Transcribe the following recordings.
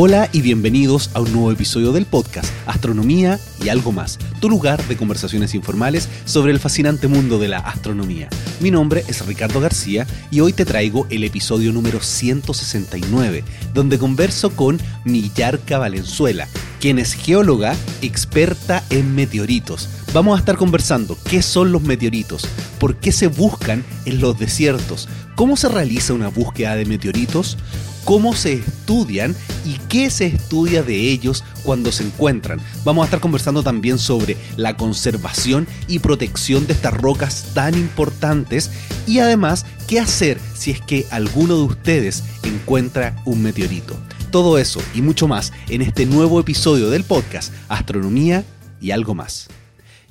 Hola y bienvenidos a un nuevo episodio del podcast Astronomía y algo más, tu lugar de conversaciones informales sobre el fascinante mundo de la astronomía. Mi nombre es Ricardo García y hoy te traigo el episodio número 169, donde converso con Millarca Valenzuela, quien es geóloga experta en meteoritos. Vamos a estar conversando qué son los meteoritos, por qué se buscan en los desiertos, cómo se realiza una búsqueda de meteoritos, cómo se estudian y qué se estudia de ellos cuando se encuentran. Vamos a estar conversando también sobre la conservación y protección de estas rocas tan importantes y además qué hacer si es que alguno de ustedes encuentra un meteorito. Todo eso y mucho más en este nuevo episodio del podcast Astronomía y algo más.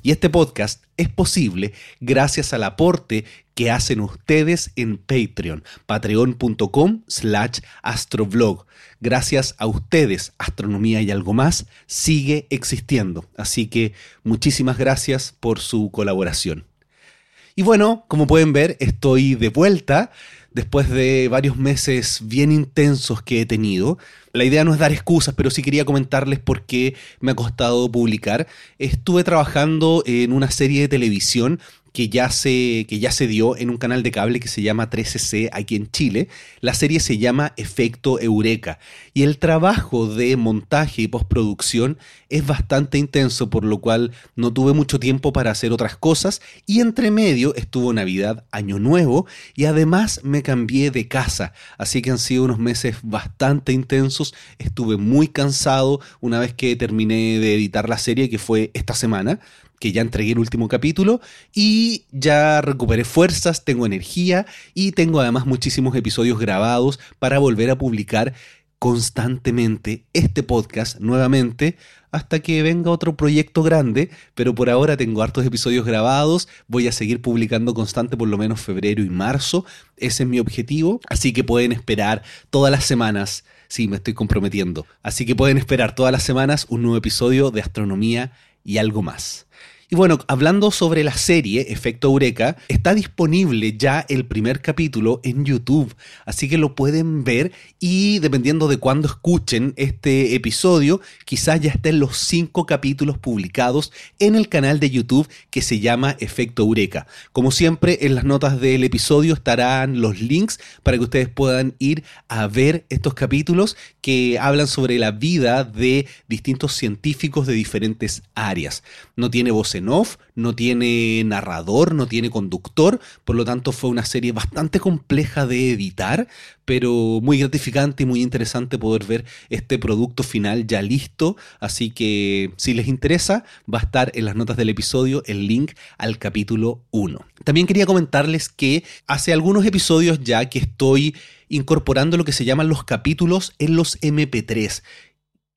Y este podcast es posible gracias al aporte que hacen ustedes en Patreon, patreon.com slash astroblog. Gracias a ustedes, Astronomía y algo más sigue existiendo. Así que muchísimas gracias por su colaboración. Y bueno, como pueden ver, estoy de vuelta después de varios meses bien intensos que he tenido. La idea no es dar excusas, pero sí quería comentarles por qué me ha costado publicar. Estuve trabajando en una serie de televisión que ya, se, que ya se dio en un canal de cable que se llama 13C aquí en Chile. La serie se llama Efecto Eureka. Y el trabajo de montaje y postproducción es bastante intenso, por lo cual no tuve mucho tiempo para hacer otras cosas. Y entre medio estuvo Navidad, Año Nuevo y además me cambié de casa, así que han sido unos meses bastante intensos, estuve muy cansado una vez que terminé de editar la serie que fue esta semana que ya entregué el último capítulo y ya recuperé fuerzas, tengo energía y tengo además muchísimos episodios grabados para volver a publicar constantemente este podcast nuevamente hasta que venga otro proyecto grande, pero por ahora tengo hartos episodios grabados, voy a seguir publicando constante por lo menos febrero y marzo, ese es mi objetivo, así que pueden esperar todas las semanas, sí, me estoy comprometiendo, así que pueden esperar todas las semanas un nuevo episodio de astronomía y algo más. Y bueno, hablando sobre la serie Efecto Eureka, está disponible ya el primer capítulo en YouTube, así que lo pueden ver y dependiendo de cuándo escuchen este episodio, quizás ya estén los cinco capítulos publicados en el canal de YouTube que se llama Efecto Eureka. Como siempre, en las notas del episodio estarán los links para que ustedes puedan ir a ver estos capítulos que hablan sobre la vida de distintos científicos de diferentes áreas. No tiene voz off, no tiene narrador, no tiene conductor, por lo tanto fue una serie bastante compleja de editar, pero muy gratificante y muy interesante poder ver este producto final ya listo, así que si les interesa va a estar en las notas del episodio el link al capítulo 1. También quería comentarles que hace algunos episodios ya que estoy incorporando lo que se llaman los capítulos en los MP3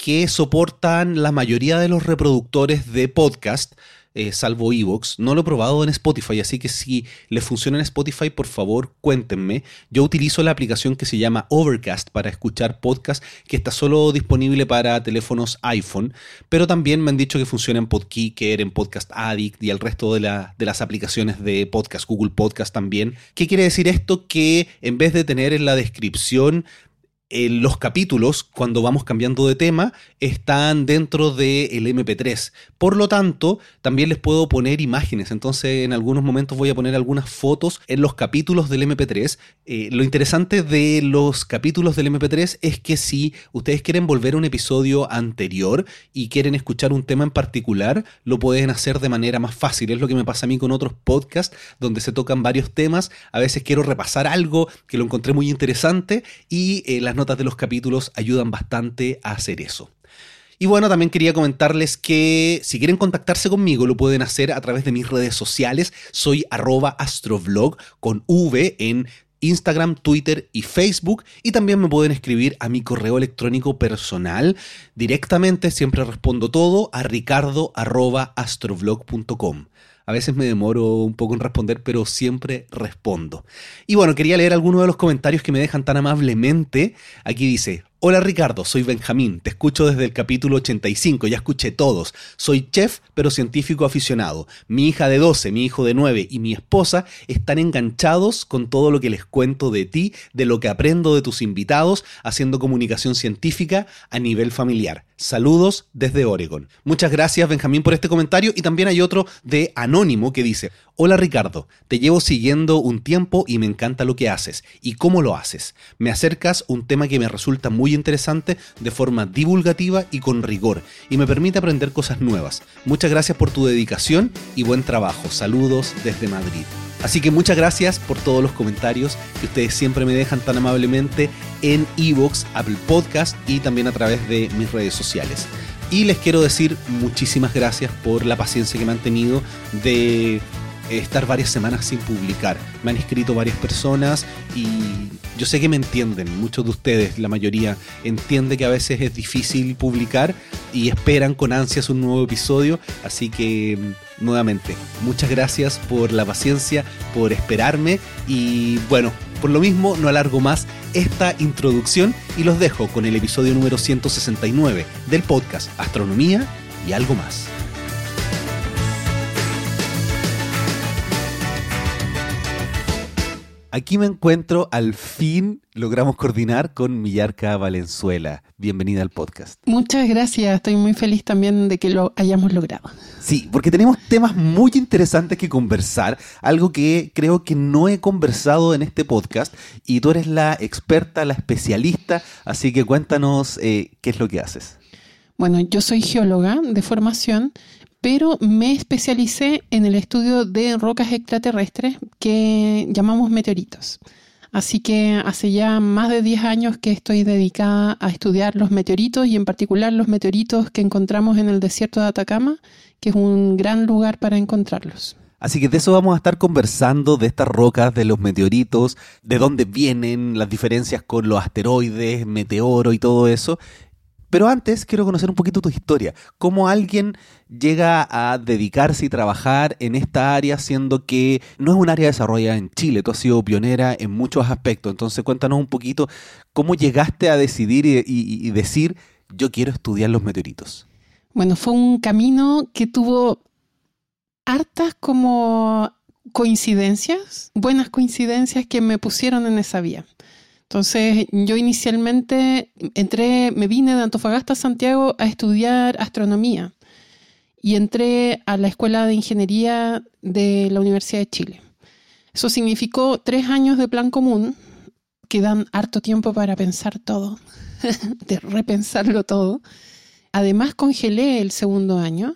que soportan la mayoría de los reproductores de podcast eh, salvo Evox. No lo he probado en Spotify, así que si le funciona en Spotify, por favor, cuéntenme. Yo utilizo la aplicación que se llama Overcast para escuchar podcast, que está solo disponible para teléfonos iPhone, pero también me han dicho que funciona en Podkicker, en Podcast Addict y el resto de, de las aplicaciones de podcast, Google Podcast también. ¿Qué quiere decir esto? Que en vez de tener en la descripción los capítulos, cuando vamos cambiando de tema, están dentro del MP3. Por lo tanto, también les puedo poner imágenes. Entonces, en algunos momentos voy a poner algunas fotos en los capítulos del MP3. Eh, lo interesante de los capítulos del MP3 es que si ustedes quieren volver a un episodio anterior y quieren escuchar un tema en particular, lo pueden hacer de manera más fácil. Es lo que me pasa a mí con otros podcasts donde se tocan varios temas. A veces quiero repasar algo que lo encontré muy interesante y eh, las notas de los capítulos ayudan bastante a hacer eso. Y bueno, también quería comentarles que si quieren contactarse conmigo lo pueden hacer a través de mis redes sociales. Soy arroba con V en Instagram, Twitter y Facebook. Y también me pueden escribir a mi correo electrónico personal directamente, siempre respondo todo, a ricardo.astrovlog.com. A veces me demoro un poco en responder, pero siempre respondo. Y bueno, quería leer algunos de los comentarios que me dejan tan amablemente. Aquí dice, Hola Ricardo, soy Benjamín, te escucho desde el capítulo 85, ya escuché todos. Soy chef, pero científico aficionado. Mi hija de 12, mi hijo de 9 y mi esposa están enganchados con todo lo que les cuento de ti, de lo que aprendo de tus invitados, haciendo comunicación científica a nivel familiar. Saludos desde Oregon. Muchas gracias Benjamín por este comentario y también hay otro de Anónimo que dice, Hola Ricardo, te llevo siguiendo un tiempo y me encanta lo que haces y cómo lo haces. Me acercas un tema que me resulta muy interesante de forma divulgativa y con rigor y me permite aprender cosas nuevas. Muchas gracias por tu dedicación y buen trabajo. Saludos desde Madrid. Así que muchas gracias por todos los comentarios que ustedes siempre me dejan tan amablemente en Evox, Apple Podcast y también a través de mis redes sociales. Y les quiero decir muchísimas gracias por la paciencia que me han tenido de estar varias semanas sin publicar. Me han escrito varias personas y yo sé que me entienden, muchos de ustedes, la mayoría, entiende que a veces es difícil publicar y esperan con ansias un nuevo episodio, así que mm, nuevamente, muchas gracias por la paciencia, por esperarme y bueno, por lo mismo no alargo más esta introducción y los dejo con el episodio número 169 del podcast Astronomía y algo más. Aquí me encuentro, al fin logramos coordinar con Millarca Valenzuela. Bienvenida al podcast. Muchas gracias, estoy muy feliz también de que lo hayamos logrado. Sí, porque tenemos temas muy interesantes que conversar, algo que creo que no he conversado en este podcast y tú eres la experta, la especialista, así que cuéntanos eh, qué es lo que haces. Bueno, yo soy geóloga de formación pero me especialicé en el estudio de rocas extraterrestres que llamamos meteoritos. Así que hace ya más de 10 años que estoy dedicada a estudiar los meteoritos y en particular los meteoritos que encontramos en el desierto de Atacama, que es un gran lugar para encontrarlos. Así que de eso vamos a estar conversando, de estas rocas, de los meteoritos, de dónde vienen, las diferencias con los asteroides, meteoro y todo eso. Pero antes quiero conocer un poquito tu historia. ¿Cómo alguien llega a dedicarse y trabajar en esta área, siendo que no es un área desarrollada en Chile? Tú has sido pionera en muchos aspectos. Entonces cuéntanos un poquito cómo llegaste a decidir y, decir, yo quiero estudiar los meteoritos. Bueno, fue un camino que tuvo hartas como coincidencias, buenas coincidencias que me pusieron en esa vía. Entonces, yo inicialmente entré, me vine de Antofagasta a Santiago a estudiar astronomía y entré a la Escuela de Ingeniería de la Universidad de Chile. Eso significó tres años de plan común que dan harto tiempo para pensar todo, de repensarlo todo. Además, congelé el segundo año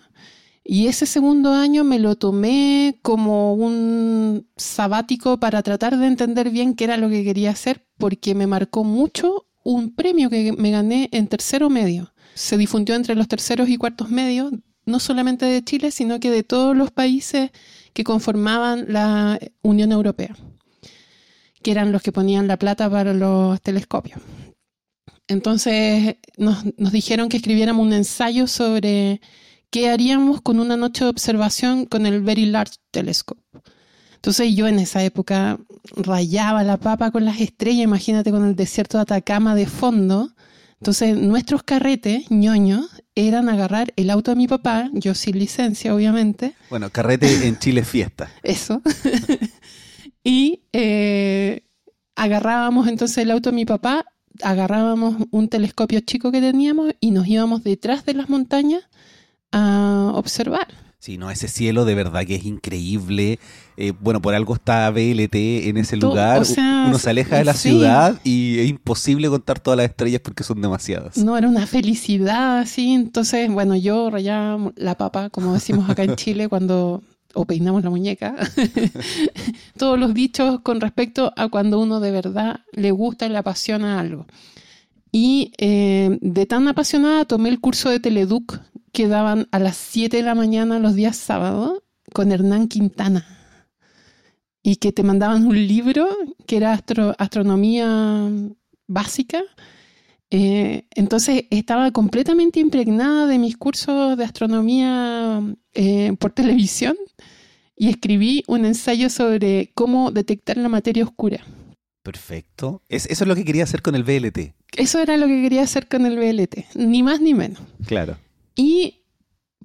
y ese segundo año me lo tomé como un sabático para tratar de entender bien qué era lo que quería hacer, porque me marcó mucho un premio que me gané en tercero medio. Se difundió entre los terceros y cuartos medios, no solamente de Chile, sino que de todos los países que conformaban la Unión Europea, que eran los que ponían la plata para los telescopios. Entonces nos, dijeron que escribiéramos un ensayo sobre ¿qué haríamos con una noche de observación con el Very Large Telescope? Entonces yo en esa época rayaba la papa con las estrellas, imagínate con el desierto de Atacama de fondo. Entonces nuestros carretes, ñoños, eran agarrar el auto de mi papá, yo sin licencia obviamente. Bueno, carrete en Chile fiesta. Eso. y eh, agarrábamos entonces el auto de mi papá, agarrábamos un telescopio chico que teníamos y nos íbamos detrás de las montañas a observar. Sí, no, ese cielo de verdad que es increíble. Eh, bueno, por algo está BLT en ese lugar. Uno se aleja de la ciudad y es imposible contar todas las estrellas porque son demasiadas. No, era una felicidad así. Entonces, bueno, yo rayaba la papa, como decimos acá en Chile, cuando o peinamos la muñeca. Todos los dichos con respecto a cuando uno de verdad le gusta y le apasiona algo. Y eh, de tan apasionada tomé el curso de Teleduc que daban a las 7 de la mañana los días sábados con Hernán Quintana y que te mandaban un libro que era astronomía básica. Eh, entonces estaba completamente impregnada de mis cursos de astronomía eh, por televisión y escribí un ensayo sobre cómo detectar la materia oscura. Perfecto. Es, eso es lo que quería hacer con el VLT. Eso era lo que quería hacer con el VLT, ni más ni menos. Claro. Y,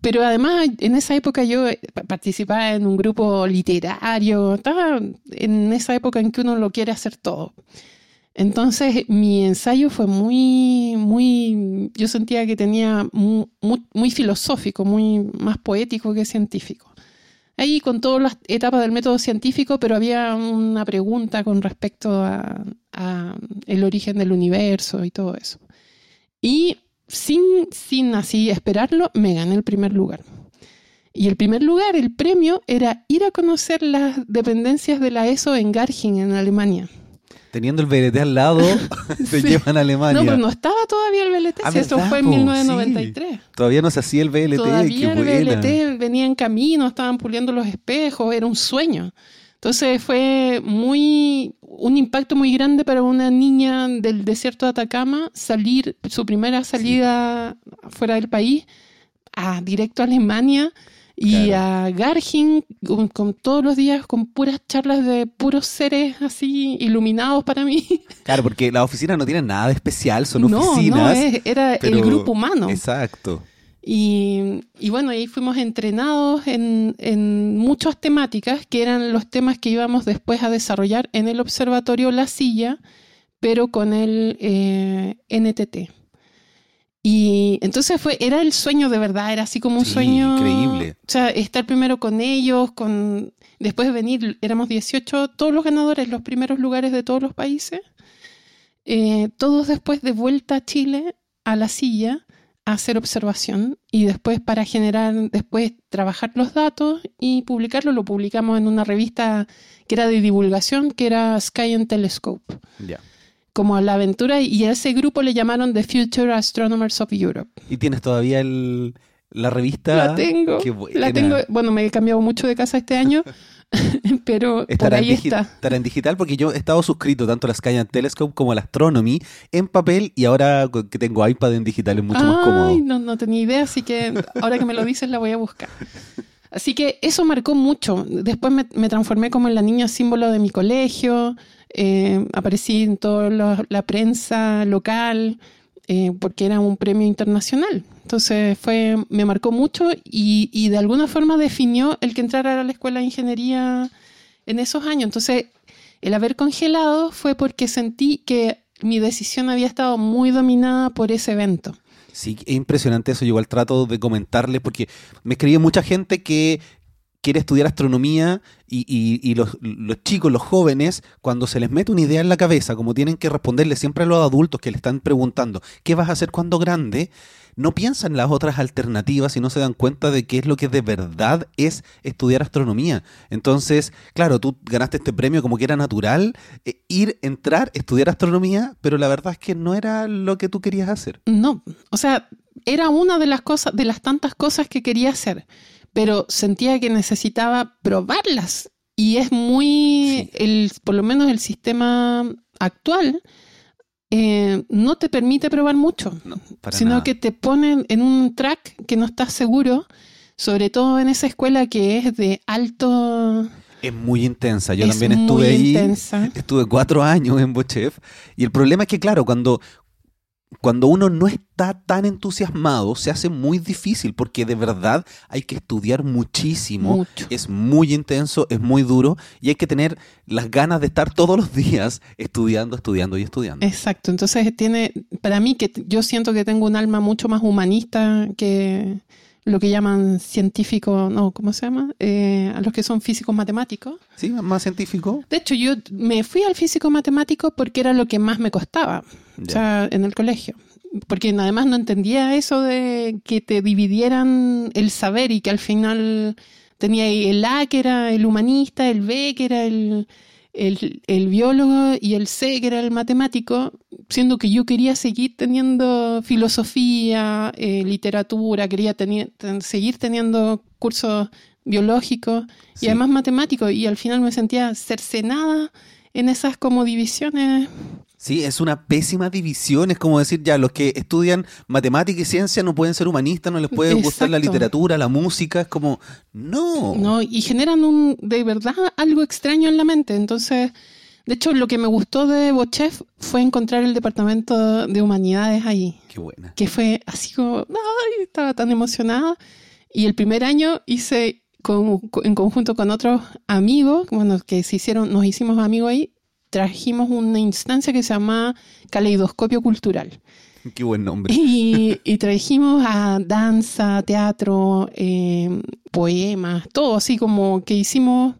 pero además en esa época yo eh, pa- participaba en un grupo literario, estaba en esa época en que uno lo quiere hacer todo. Entonces mi ensayo fue muy, muy, yo sentía que tenía mu- muy, muy filosófico, muy más poético que científico. Ahí con todas las etapas del método científico, pero había una pregunta con respecto a, a el origen del universo y todo eso. Y sin, sin así esperarlo, me gané el primer lugar. Y el primer lugar, el premio, era ir a conocer las dependencias de la ESO en Garching, en Alemania. Teniendo el VLT al lado, te Sí. llevan a Alemania. No, pero no estaba todavía el VLT, Ah, si eso ¿verdad, fue en po? 1993. Todavía no se hacía el VLT. Todavía qué el buena. VLT venía en camino, estaban puliendo los espejos, era un sueño. Entonces fue muy un impacto muy grande para una niña del desierto de Atacama salir, su primera salida fuera del país, a directo a Alemania y Claro. a Garching con, con todos los días con puras charlas de puros seres así iluminados para mí. Claro, porque las oficinas no tienen nada de especial, son no, oficinas. no, es- era pero- el grupo humano. Exacto. Y, y bueno, ahí fuimos entrenados en, en muchas temáticas que eran los temas que íbamos después a desarrollar en el observatorio La Silla, pero con el eh, NTT. Y entonces fue, era el sueño de verdad, era así como un Sí, sueño. increíble. O sea, estar primero con ellos, con después de venir, éramos 18, todos los ganadores, los primeros lugares de todos los países, eh, todos después de vuelta a Chile, a la silla, hacer observación y después para generar, después trabajar los datos y publicarlo, lo publicamos en una revista que era de divulgación, que era Sky and Telescope Ya. como la aventura y a ese grupo le llamaron The Future Astronomers of Europe. ¿Y tienes todavía el, la revista? La tengo. Qué buena. La tengo. Bueno, me he cambiado mucho de casa este año, pero por Estará, ahí en digi- está. estará en digital porque yo he estado suscrito tanto a la Sky and Telescope como a la Astronomy en papel y ahora que tengo iPad en digital es mucho más cómodo. No, no tenía idea, así que ahora que me lo dices la voy a buscar. Así que eso marcó mucho. Después me, me transformé como en la niña símbolo de mi colegio. eh, aparecí en toda la, la prensa local eh, porque era un premio internacional. Entonces fue, me marcó mucho y, y de alguna forma definió el que entrara a la escuela de ingeniería en esos años. Entonces el haber congelado fue porque sentí que mi decisión había estado muy dominada por ese evento. Sí, es impresionante eso. Yo igual trato de comentarles porque me escribe mucha gente que quiere estudiar astronomía y, y- y los, los chicos, los jóvenes, cuando se les mete una idea en la cabeza, como tienen que responderle siempre a los adultos que le están preguntando, ¿qué vas a hacer cuando grande? No piensan las otras alternativas y no se dan cuenta de qué es lo que de verdad es estudiar astronomía. Entonces, claro, tú ganaste este premio como que era natural, eh, ir, entrar, estudiar astronomía, pero la verdad es que no era lo que tú querías hacer. No, o sea, era una de las cosas, de las tantas cosas que quería hacer, pero sentía que necesitaba probarlas. Y es muy, Sí. el, por lo menos el sistema actual, eh, no te permite probar mucho, No, sino nada. que te ponen en un track que no estás seguro, sobre todo en esa escuela que es de alto... Es muy intensa. Yo es también estuve ahí. intensa. Estuve cuatro años en Bochef. Y el problema es que, claro, cuando, cuando uno no está tan entusiasmado, se hace muy difícil porque de verdad hay que estudiar muchísimo. Mucho. Es muy intenso, es muy duro y hay que tener las ganas de estar todos los días estudiando, estudiando y estudiando. Exacto, entonces tiene, para mí que yo siento que tengo un alma mucho más humanista que lo que llaman científico, no, ¿cómo se llama? Eh, a los que son físicos matemáticos. ¿Sí? Más científico. De hecho, yo me fui al físico matemático porque era lo que más me costaba, o sea, en el colegio. Porque además no entendía eso de que te dividieran el saber y que al final tenía ahí el A que era el humanista, el B que era el, el, el biólogo y el C que era el matemático, siendo que yo quería seguir teniendo filosofía, eh, literatura, quería teni- ten- seguir teniendo cursos biológicos Sí. y además matemáticos y al final me sentía cercenada en esas como divisiones. Sí, es una pésima división. Es como decir, ya, los que estudian matemática y ciencia no pueden ser humanistas, no les puede gustar la literatura, la música. Es como, no. ¿no? Y generan un, de verdad algo extraño en la mente. Entonces, De hecho, lo que me gustó de Bochef fue encontrar el departamento de humanidades ahí. Qué buena. Que fue así como, ay, estaba tan emocionada. Y el primer año hice con, en conjunto con otros amigos, bueno, que se hicieron, nos hicimos amigos ahí, trajimos una instancia que se llama Caleidoscopio Cultural. Qué buen nombre. Y, y trajimos a danza, teatro, eh, poemas, todo así como que hicimos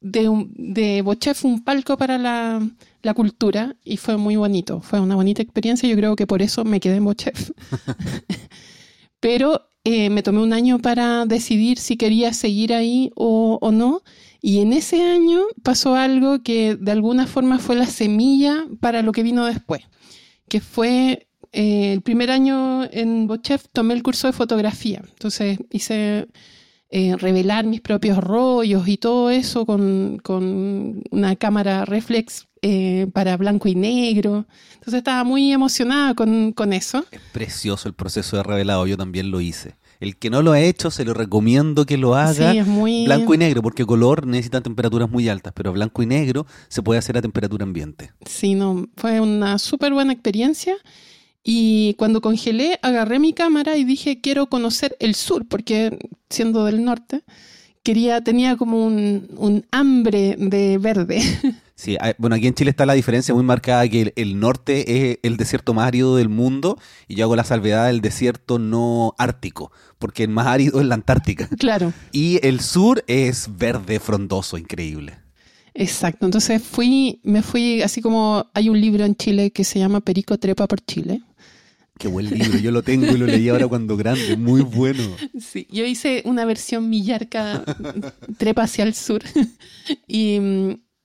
de, de Bochef un palco para la, la cultura y fue muy bonito. Fue una bonita experiencia. Yo creo que por eso me quedé en Bochef. Pero eh, me tomé un año para decidir si quería seguir ahí o, no. Y en ese año pasó algo que de alguna forma fue la semilla para lo que vino después, que fue eh, el primer año en Bochef tomé el curso de fotografía. Entonces hice eh, revelar mis propios rollos y todo eso con, con una cámara reflex eh, para blanco y negro. Entonces estaba muy emocionada con, con eso. Es precioso el proceso de revelado, yo también lo hice. El que no lo ha hecho, se lo recomiendo que lo haga. Sí, es muy... Blanco y negro, porque color necesita temperaturas muy altas, pero blanco y negro se puede hacer a temperatura ambiente. Sí, no, fue una súper buena experiencia. Y cuando congelé, agarré mi cámara y dije, quiero conocer el sur, porque siendo del norte, quería, tenía como un, un hambre de verde. Sí, hay- bueno, aquí en Chile está la diferencia muy marcada que el, el norte es el desierto más árido del mundo y yo hago la salvedad del desierto no ártico, porque el más árido es la Antártica. claro, Y el sur es verde, frondoso, increíble. Exacto. Entonces fui, me fui así como, hay un libro en Chile que se llama Perico Trepa por Chile. Qué buen libro, yo lo tengo y lo leí ahora cuando grande, muy bueno. Sí, yo hice una versión millarca trepa hacia el sur y,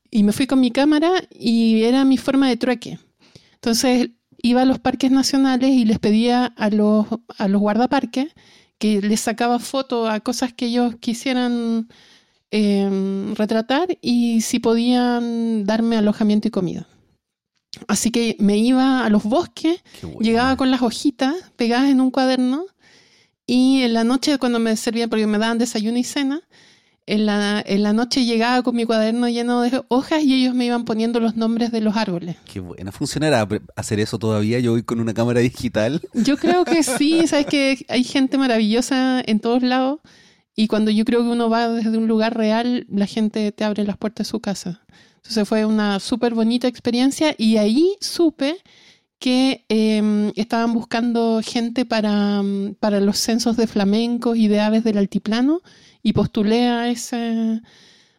y me fui con mi cámara y era mi forma de trueque. Entonces iba a los parques nacionales y les pedía a los, a los guardaparques que les sacaba fotos a cosas que ellos quisieran eh, retratar y si podían darme alojamiento y comida. Así que me iba a los bosques bueno. Llegaba con las hojitas pegadas en un cuaderno y en la noche cuando me servían, porque me daban desayuno y cena, en la, en la noche llegaba con mi cuaderno lleno de hojas y ellos me iban poniendo los nombres de los árboles. Qué buena. ¿Funcionará hacer eso todavía? Yo voy con una cámara digital. Yo creo que sí, sabes que hay gente maravillosa en todos lados y cuando yo creo que uno va desde un lugar real, la gente te abre las puertas de su casa. Entonces fue una súper bonita experiencia y ahí supe que eh, estaban buscando gente para, mm, para los censos de flamencos y de aves del altiplano y postulé a ese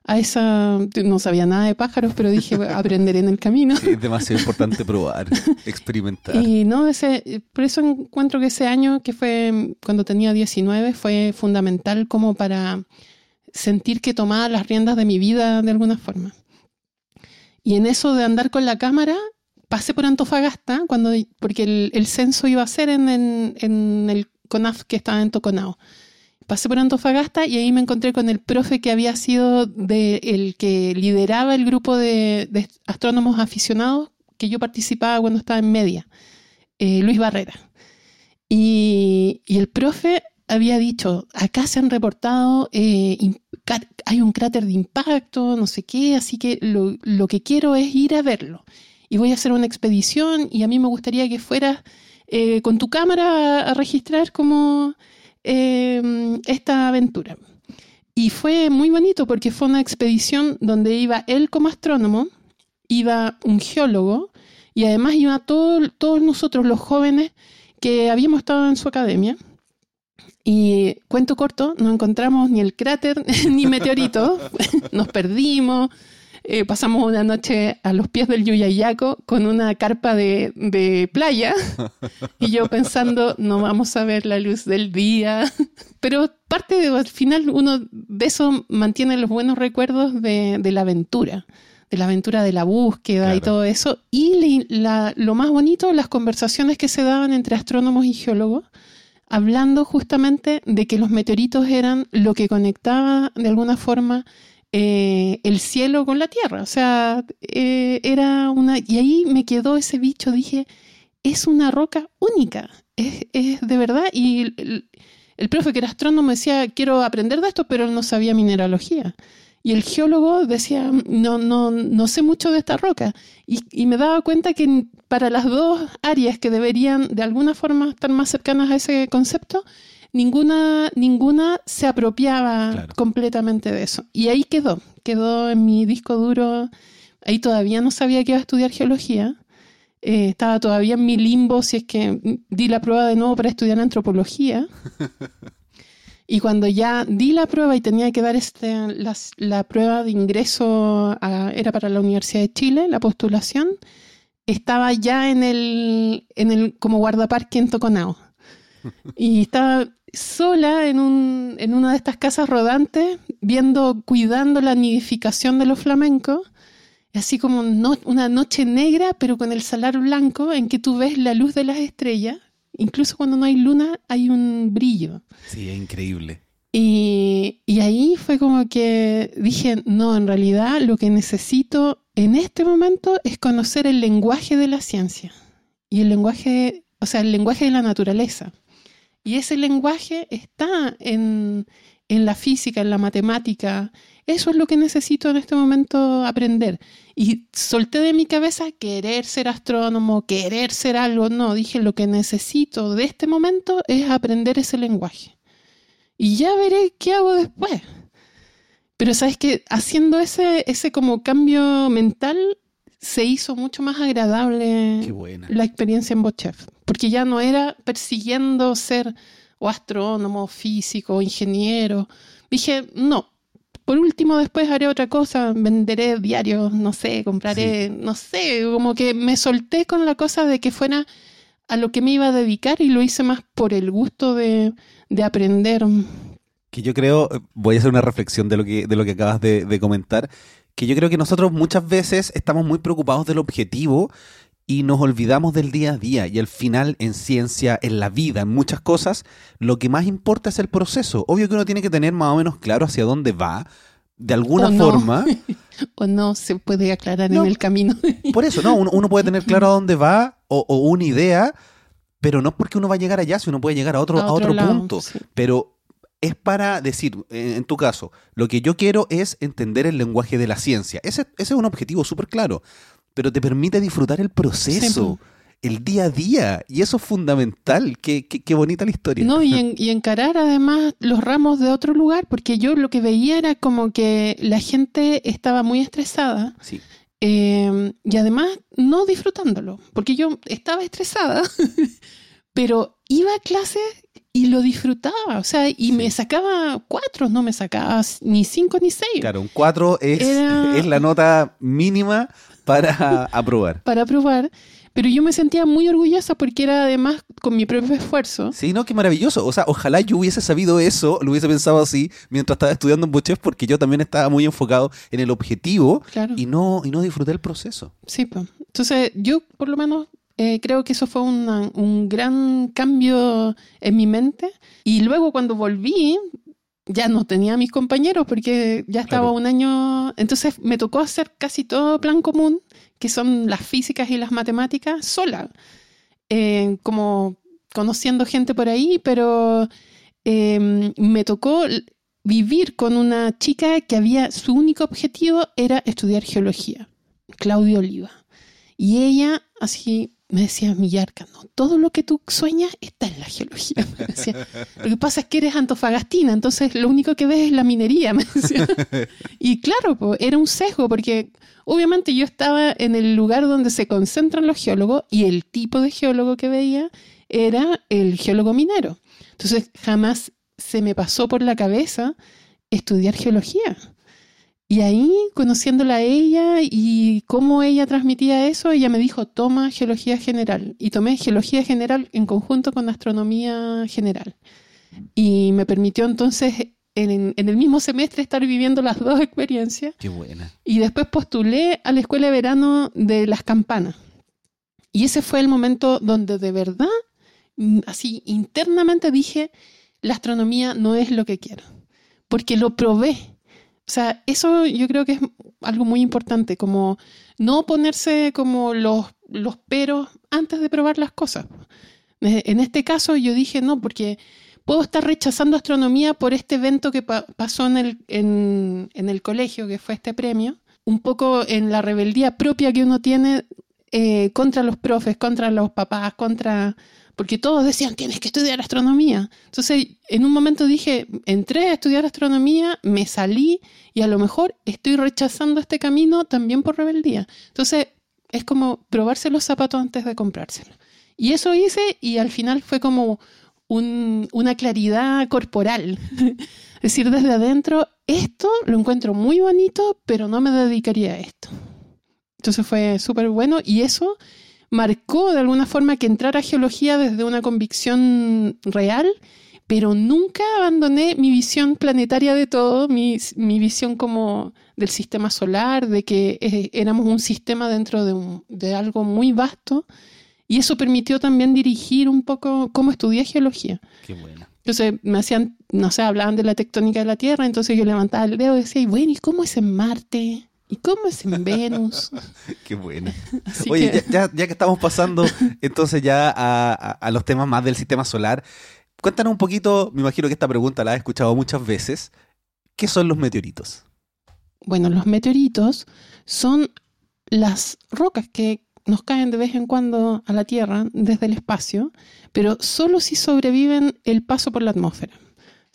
a esa no sabía nada de pájaros pero dije aprenderé en el camino es demasiado importante probar, experimentar. y no, ese, por eso encuentro que ese año, que fue cuando tenía 19, fue fundamental como para sentir que tomaba las riendas de mi vida de alguna forma. Y en eso de andar con la cámara, pasé por Antofagasta, cuando, porque el, el censo iba a ser en, en- en el CONAF que estaba en Toconao. Pasé por Antofagasta y ahí me encontré con el profe que había sido de, el que lideraba el grupo de, de astrónomos aficionados que yo participaba cuando estaba en media, eh, Luis Barrera. Y, y el profe había dicho, acá se han reportado, eh, hay un cráter de impacto, no sé qué, así que lo, lo que quiero es ir a verlo. Y voy a hacer una expedición y a mí me gustaría que fueras eh, con tu cámara a, a registrar como eh, esta aventura. Y fue muy bonito porque fue una expedición donde iba él como astrónomo, iba un geólogo y además iba todo- todos nosotros los jóvenes que habíamos estado en su academia. Y cuento corto, no encontramos ni el cráter ni meteorito, nos perdimos, eh, pasamos una noche a los pies del Yuyayaco con una carpa de, de playa y yo pensando, no vamos a ver la luz del día. Pero parte de, al final uno de eso mantiene los buenos recuerdos de, de la aventura, de la aventura de la búsqueda y todo eso. Y la- lo más bonito, las conversaciones que se daban entre astrónomos y geólogos, hablando justamente de que los meteoritos eran lo que conectaba de alguna forma eh, el cielo con la tierra. O sea, eh, era una... Y ahí me quedó ese bicho, dije, es una roca única, es, de verdad. Y el, el- el profe que era astrónomo decía, quiero aprender de esto, pero él no sabía mineralogía. Y el geólogo decía, no, no, no sé mucho de esta roca. Y, y me daba cuenta que para las dos áreas que deberían de alguna forma estar más cercanas a ese concepto, ninguna, ninguna se apropiaba Claro. completamente de eso. Y ahí quedó, quedó en mi disco duro. Ahí todavía no sabía que iba a estudiar geología. Eh, estaba todavía en mi limbo si es que di la prueba de nuevo para estudiar antropología. Y cuando ya di la prueba y tenía que dar este, la prueba de ingreso, a- era para la Universidad de Chile, la postulación, estaba ya en el, en el como guardaparque en Toconao. Y estaba sola en, un, en una de estas casas rodantes, viendo, cuidando la nidificación de los flamencos, así como no- una noche negra, pero con el salar blanco, en que tú ves la luz de las estrellas. Incluso cuando no hay luna, hay un brillo. Sí, es increíble. Y, y ahí fue como que dije, no, en realidad lo que necesito en este momento es conocer el lenguaje de la ciencia y el lenguaje, o sea, el lenguaje de la naturaleza. Y ese lenguaje está en, en la física, en la matemática. Eso es lo que necesito en este momento aprender. Y solté de mi cabeza querer ser astrónomo, querer ser algo. No, dije lo que necesito de este momento es aprender ese lenguaje. Y ya veré qué hago después. Pero sabes que haciendo ese, ese como cambio mental se hizo mucho más agradable la experiencia en Bochef. Porque ya no era persiguiendo ser o astrónomo, físico, ingeniero. Dije, no. Por último, después haré otra cosa, venderé diarios, no sé, compraré, no sé, como que me solté con la cosa de que fuera a lo que me iba a dedicar y lo hice más por el gusto de, de aprender. que yo creo, eh, voy a hacer una reflexión de lo que, de lo que acabas de, de comentar, que yo creo que nosotros muchas veces estamos muy preocupados del objetivo y nos olvidamos del día a día. Y al final, en ciencia, en la vida, en muchas cosas, lo que más importa es el proceso. Obvio que uno tiene que tener más o menos claro hacia dónde va, de alguna O no. forma. O no se puede aclarar No. en el camino. Por eso, ¿no? Uno, uno puede tener claro a dónde va o, o una idea, pero no es porque uno va a llegar allá, si uno puede llegar a otro, a otro, lado, punto. sí. Pero es para decir, en, en tu caso, lo que yo quiero es entender el lenguaje de la ciencia. Ese, ese es un objetivo súper claro, pero te permite disfrutar el proceso, el día a día, y eso es fundamental. Qué, qué, qué bonita la historia. No, y, en- y encarar además los ramos de otro lugar, porque yo lo que veía era como que la gente estaba muy estresada Sí, eh, y además no disfrutándolo, porque yo estaba estresada, pero iba a clase y lo disfrutaba, o sea, y Sí. me sacaba cuatro, no me sacaba ni cinco ni seis claro, un 4 es, Era- es la nota mínima para aprobar. para probar, pero yo me sentía muy orgullosa porque era además con mi propio esfuerzo. Sí, no, qué maravilloso. O sea, ojalá yo hubiese sabido eso, lo hubiese pensado así mientras estaba estudiando en Bochef, porque yo también estaba muy enfocado en el objetivo Claro. y no, y no disfruté el proceso. Sí, pues. Entonces, yo por lo menos eh, creo que eso fue una- un gran cambio en mi mente. Y luego cuando volví, ya no tenía a mis compañeros porque ya estaba Claro. un año. Entonces me tocó hacer casi todo plan común, que son las físicas y las matemáticas, sola. Eh, como conociendo gente por ahí, pero eh, me tocó vivir con una chica que había, su único objetivo era estudiar geología, Claudia Oliva. Y ella así me decía, Millarca, no, todo lo que tú sueñas está en la geología. Me decía, lo que pasa es que eres antofagastina, entonces lo único que ves es la minería, me decía. Y claro, po, era un sesgo, porque obviamente yo estaba en el lugar donde se concentran los geólogos y el tipo de geólogo que veía era el geólogo minero. Entonces jamás se me pasó por la cabeza estudiar geología. Y ahí, conociéndola a ella y cómo ella transmitía eso, ella me dijo, toma geología general. Y tomé geología general en conjunto con astronomía general. Y me permitió entonces, en, en el mismo semestre, estar viviendo las dos experiencias. Qué buena. Y después postulé a la escuela de verano de las campanas. Y ese fue el momento donde de verdad, mm, así internamente dije, la astronomía no es lo que quiero. Porque lo probé. O sea, eso yo creo que es algo muy importante, como no ponerse como los, los peros antes de probar las cosas. Eh, En este caso yo dije no, porque puedo estar rechazando astronomía por este evento que pasó en el, en, el colegio, que fue este premio, un poco en la rebeldía propia que uno tiene eh, contra los profes, contra los papás, contra... Porque todos decían, tienes que estudiar astronomía. Entonces, en un momento dije, entré a estudiar astronomía, me salí y a lo mejor estoy rechazando este camino también por rebeldía. Entonces, es como probarse los zapatos antes de comprárselos. Y eso hice y al final fue como una claridad corporal. es decir, desde adentro, esto lo encuentro muy bonito, pero no me dedicaría a esto. Entonces fue súper bueno y eso marcó de alguna forma que entrar a geología desde una convicción real, pero nunca abandoné mi visión planetaria de todo, mi, visión como del sistema solar, de que eh, éramos un sistema dentro de, de algo muy vasto y eso permitió también dirigir un poco cómo estudié geología. Qué buena. Entonces me hacían, no sé, hablaban de la tectónica de la Tierra, entonces yo levantaba el dedo y decía, y bueno, ¿y cómo es en Marte? ¿Y cómo es en Venus? Qué buena. Oye, ya, ya, que estamos pasando entonces ya a, a, los temas más del sistema solar, cuéntanos un poquito, me imagino que esta pregunta la has escuchado muchas veces, ¿qué son los meteoritos? Bueno, los meteoritos son las rocas que nos caen de vez en cuando a la Tierra desde el espacio, pero solo si sobreviven el paso por la atmósfera.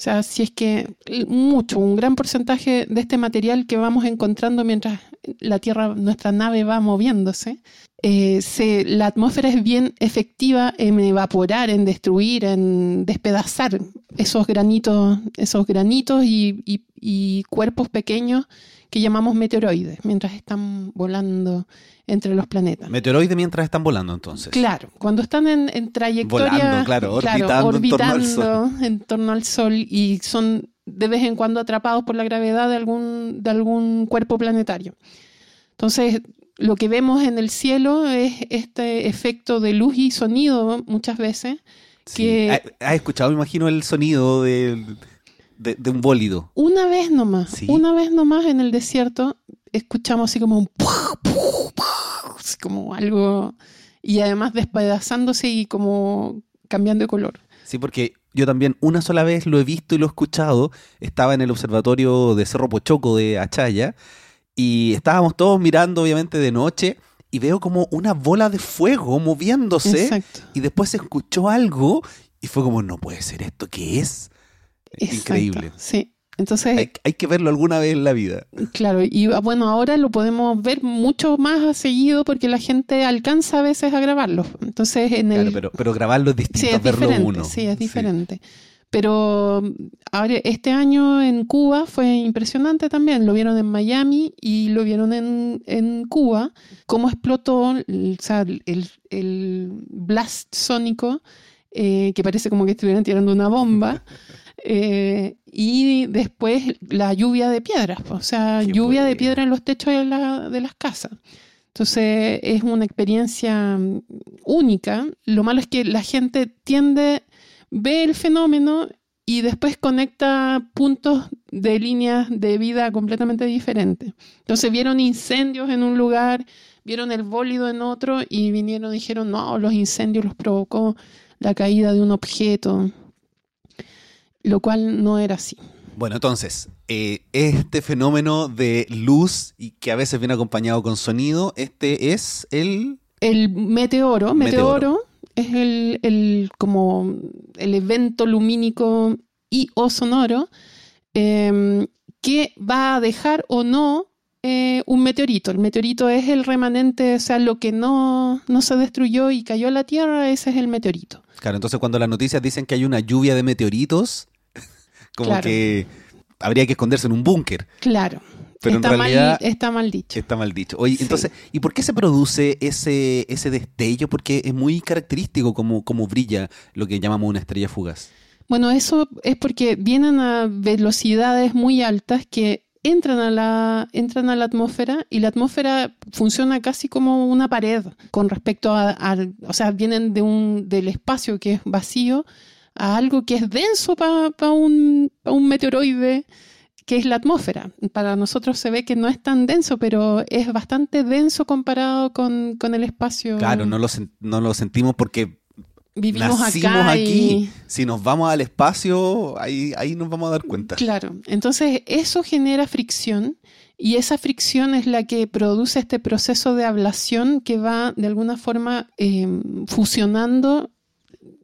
O sea, si es que mucho, un gran porcentaje de este material que vamos encontrando mientras la Tierra, nuestra nave va moviéndose, eh, la atmósfera es bien efectiva en evaporar, en destruir, en despedazar esos granitos, esos granitos y cuerpos pequeños que llamamos meteoroides, mientras están volando entre los planetas. Meteoroides mientras están volando, entonces. Claro, cuando están en, trayectoria. Volando, claro, orbitando, en, torno al sol. y son de vez en cuando atrapados por la gravedad de algún, de algún cuerpo planetario. Entonces, lo que vemos en el cielo es este efecto de luz y sonido muchas veces. Que... ¿Has escuchado, me imagino, el sonido de, de, un bólido? Una vez nomás, una vez nomás en el desierto escuchamos así como un como algo y además despedazándose y como cambiando de color. Sí, porque yo también una sola vez lo he visto y lo he escuchado. Estaba en el observatorio de Cerro Pochoco de Achaya y estábamos todos mirando obviamente de noche y veo como una bola de fuego moviéndose y después se escuchó algo y fue como no puede ser esto, ¿qué es? Increíble. Sí. Entonces, hay, que verlo alguna vez en la vida. Claro, y ah, bueno, ahora lo podemos ver mucho más seguido porque la gente alcanza a veces a grabarlo. Entonces, en el... pero, pero grabarlo es distinto a verlo uno. Sí, es diferente. Pero ahora, este año en Cuba fue impresionante también. Lo vieron en Miami y lo vieron en, Cuba. Cómo explotó el, el, blast sónico, eh, que parece como que estuvieran tirando una bomba. Eh, y después la lluvia de piedras, o sea, lluvia de piedra en los techos de, las casas. Entonces es una experiencia mm, única. Lo malo es que la gente tiende, ve el fenómeno y después conecta puntos de líneas de vida completamente diferentes. Entonces vieron incendios en un lugar, vieron el bólido en otro y vinieron y dijeron, no, los incendios los provocó la caída de un objeto lo cual no era así. Bueno, entonces, eh, este fenómeno de luz y que a veces viene acompañado con sonido, este es el... El meteoro. Meteoro, es el, como el evento lumínico y o sonoro em, que va a dejar o no eh, un meteorito. El meteorito es el remanente, o sea, lo que no, no se destruyó y cayó a la Tierra, ese es el meteorito. Claro, entonces cuando las noticias dicen que hay una lluvia de meteoritos, como que habría que esconderse en un búnker. Claro. Pero está en realidad mal, está mal dicho. Está mal dicho. Oye, entonces, ¿y por qué se produce ese, ese destello? Porque es muy característico como, como brilla lo que llamamos una estrella fugaz. Bueno, eso es porque vienen a velocidades muy altas que entran a la, entran a la atmósfera y la atmósfera funciona casi como una pared con respecto a, a o sea, vienen de un, del espacio que es vacío a algo que es denso para un, un meteoroide, que es la atmósfera. Para nosotros se ve que no es tan denso, pero es bastante denso comparado con, el espacio. Claro, no lo, no lo sentimos porque vivimos Nacimos acá aquí. y... Si nos vamos al espacio, ahí, ahí nos vamos a dar cuenta. Claro, entonces eso genera fricción y esa fricción es la que produce este proceso de ablación que va de alguna forma eh, fusionando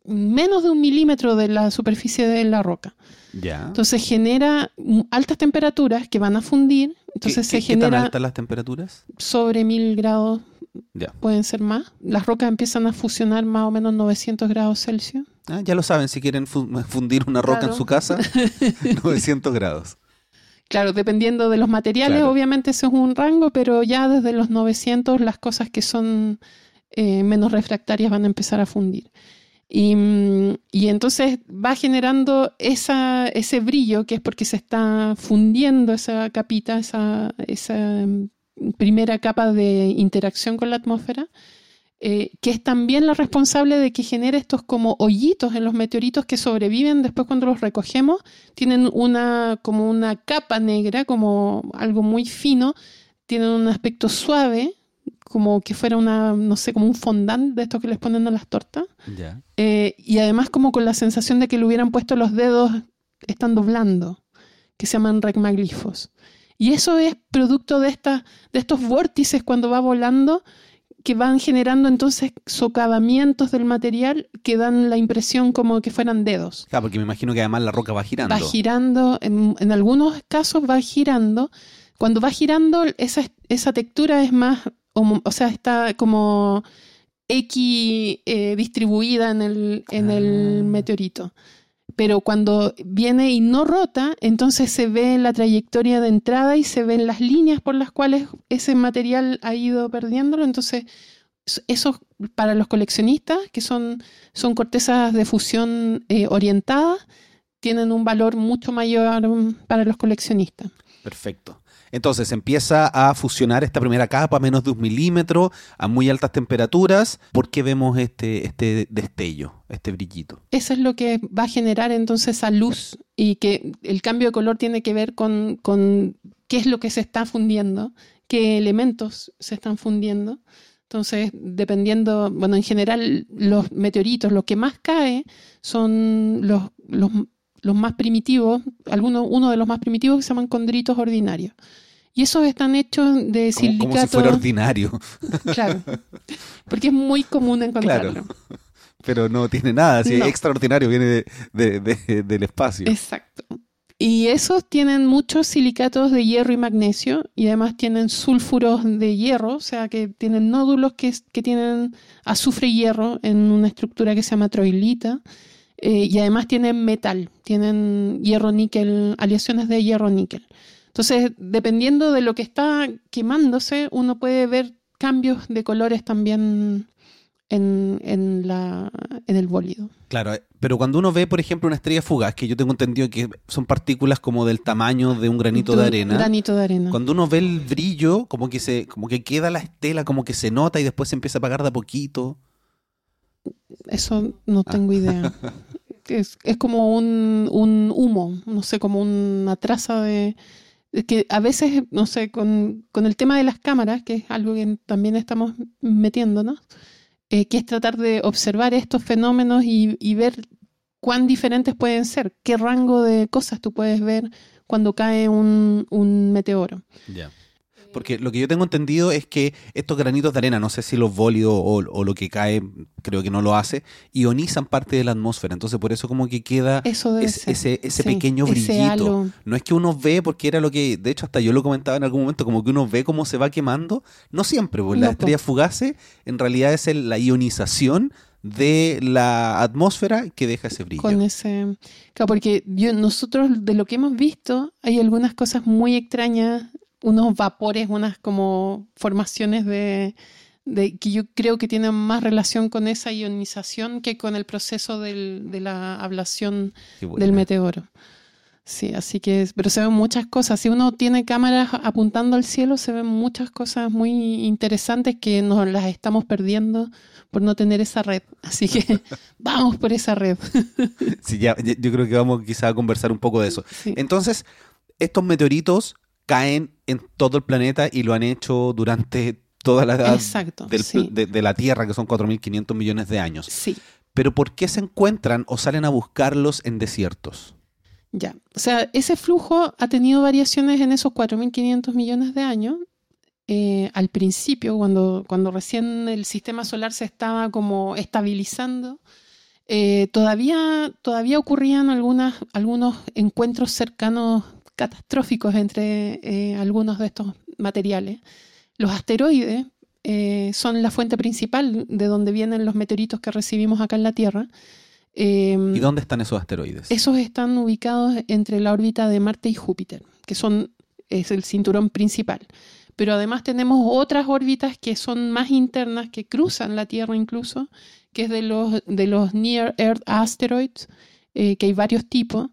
menos de un milímetro de la superficie de la roca. Ya. Entonces genera altas temperaturas que van a fundir, entonces ¿Qué, se qué- qué tan genera altas las temperaturas? sobre mil grados, Ya. pueden ser más. Las rocas empiezan a fusionar más o menos 900 grados Celsius. Ah, ya lo saben, si quieren fu- fundir una roca Claro. en su casa, 900 grados. Claro, dependiendo de los materiales, Claro. obviamente eso es un rango, pero ya desde los 900 las cosas que son eh, menos refractarias van a empezar a fundir. Y, mm, y entonces va generando ese brillo que es porque se está fundiendo esa capita, esa, esa mm, primera capa de interacción con la atmósfera, eh, que es también la responsable de que genere estos como hoyitos en los meteoritos que sobreviven después cuando los recogemos. Tienen una como una capa negra, como algo muy fino, tienen un aspecto suave, como que fuera una, no sé, como un fondant de estos que les ponen a las tortas, Ya. eh, y además como con la sensación de que le hubieran puesto los dedos estando blando, que se llaman regmaglifos. Y eso es producto de, esta, de estos vórtices cuando va volando que van generando entonces socavamientos del material que dan la impresión como que fueran dedos Claro, porque me imagino que además la roca va girando. va girando, en, en algunos casos va girando. Cuando va girando, esa, esa textura es más, o sea, está como X eh, distribuida en el, en el Ah. meteorito. Pero cuando viene y no rota, entonces se ve la trayectoria de entrada y se ven las líneas por las cuales ese material ha ido perdiéndolo. Entonces, eso para los coleccionistas, que son, son cortezas de fusión eh, orientadas, tienen un valor mucho mayor mm, para los coleccionistas. Perfecto. Entonces empieza a fusionar esta primera capa a menos de un milímetro, a muy altas temperaturas. ¿Por qué vemos este, este destello, este brillito? Eso es lo que va a generar entonces esa luz y que el cambio de color tiene que ver con, con qué es lo que se está fundiendo, qué elementos se están fundiendo. Entonces, dependiendo, bueno, en general los meteoritos, lo que más cae son los, los, los más primitivos, algunos, uno de los más primitivos que se llaman condritos ordinarios. Y esos están hechos de silicato. como si fuera ordinario, Claro, porque es muy común encontrarlo. Claro. pero no tiene nada. Si No. es extraordinario, viene de- de- de- del espacio. Exacto. Y esos tienen muchos silicatos de hierro y magnesio y además tienen sulfuros de hierro, o sea que tienen nódulos que, que tienen azufre y hierro en una estructura que se llama troilita. eh, y además tienen metal, tienen hierro-níquel, aleaciones de hierro-níquel. Entonces, dependiendo de lo que está quemándose, uno puede ver cambios de colores también en, en la, en el bólido. Claro, eh, pero cuando uno ve, por ejemplo, una estrella fugaz, que yo tengo entendido que son partículas como del tamaño de un granito de Un arena. Granito de arena. Cuando uno ve el brillo, como que se, como que queda la estela, como que se nota y después se empieza a apagar de a poquito. Eso no Ah. tengo idea. Es, es como un, un humo, no sé, como una traza de... que a veces, no sé, con, con el tema de las cámaras, que es algo que también estamos metiéndonos, eh, que es tratar de observar estos fenómenos y, y ver cuán diferentes pueden ser, qué rango de cosas tú puedes ver cuando cae un, un meteoro. Ya. Porque lo que yo tengo entendido es que estos granitos de arena, no sé si los bólidos o, o lo que cae, creo que no lo hace, ionizan parte de la atmósfera. Entonces por eso como que queda Eso es- ese, ese Sí, pequeño brillito. No es que uno ve, porque era lo que, de hecho hasta yo lo comentaba en algún momento, como que uno ve cómo se va quemando. No siempre, porque No, las estrellas fugaces en realidad es el- la ionización de la atmósfera que deja ese brillo. con ese claro, porque yo, nosotros de lo que hemos visto hay algunas cosas muy extrañas unos vapores unas como formaciones de, de que yo creo que tienen más relación con esa ionización que con el proceso del- de la ablación Qué buena. del meteoro sí así que pero se ven muchas cosas si uno tiene cámaras apuntando al cielo se ven muchas cosas muy interesantes que nos las estamos perdiendo por no tener esa red así que vamos por esa red Sí, ya, ya- yo creo que vamos quizá a conversar un poco de eso. Sí. Entonces, estos meteoritos caen en todo el planeta y lo han hecho durante toda la edad Exacto, del- sí. de, de la Tierra, que son 4.500 millones de años. Sí, pero ¿por qué se encuentran o salen a buscarlos en desiertos? Ya, o sea, ese flujo ha tenido variaciones en esos 4.500 millones de años. Eh, al principio, cuando, cuando recién el sistema solar se estaba como estabilizando, eh, todavía, todavía ocurrían algunas, algunos encuentros cercanos catastróficos entre eh, algunos de estos materiales. Los asteroides son la fuente principal de donde vienen los meteoritos que recibimos acá en la Tierra. Em, ¿Y dónde están esos asteroides? Esos están ubicados entre la órbita de Marte y Júpiter, que son, es el cinturón principal. Pero además tenemos otras órbitas que son más internas, que cruzan la Tierra incluso, que es de los, de los Near Earth Asteroids, eh, que hay varios tipos,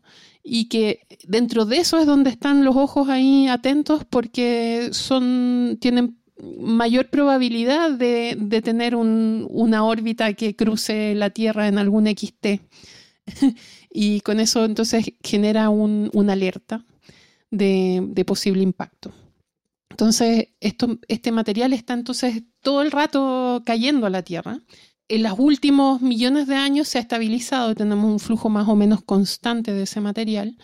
y que dentro de eso es donde están los ojos ahí atentos porque son, tienen mayor probabilidad de, tener una órbita que cruce la Tierra en algún XT. y con eso entonces genera una alerta de, posible impacto. Entonces, este material está entonces todo el rato cayendo a la Tierra. En los últimos millones de años se ha estabilizado, tenemos un flujo más o menos constante de ese material,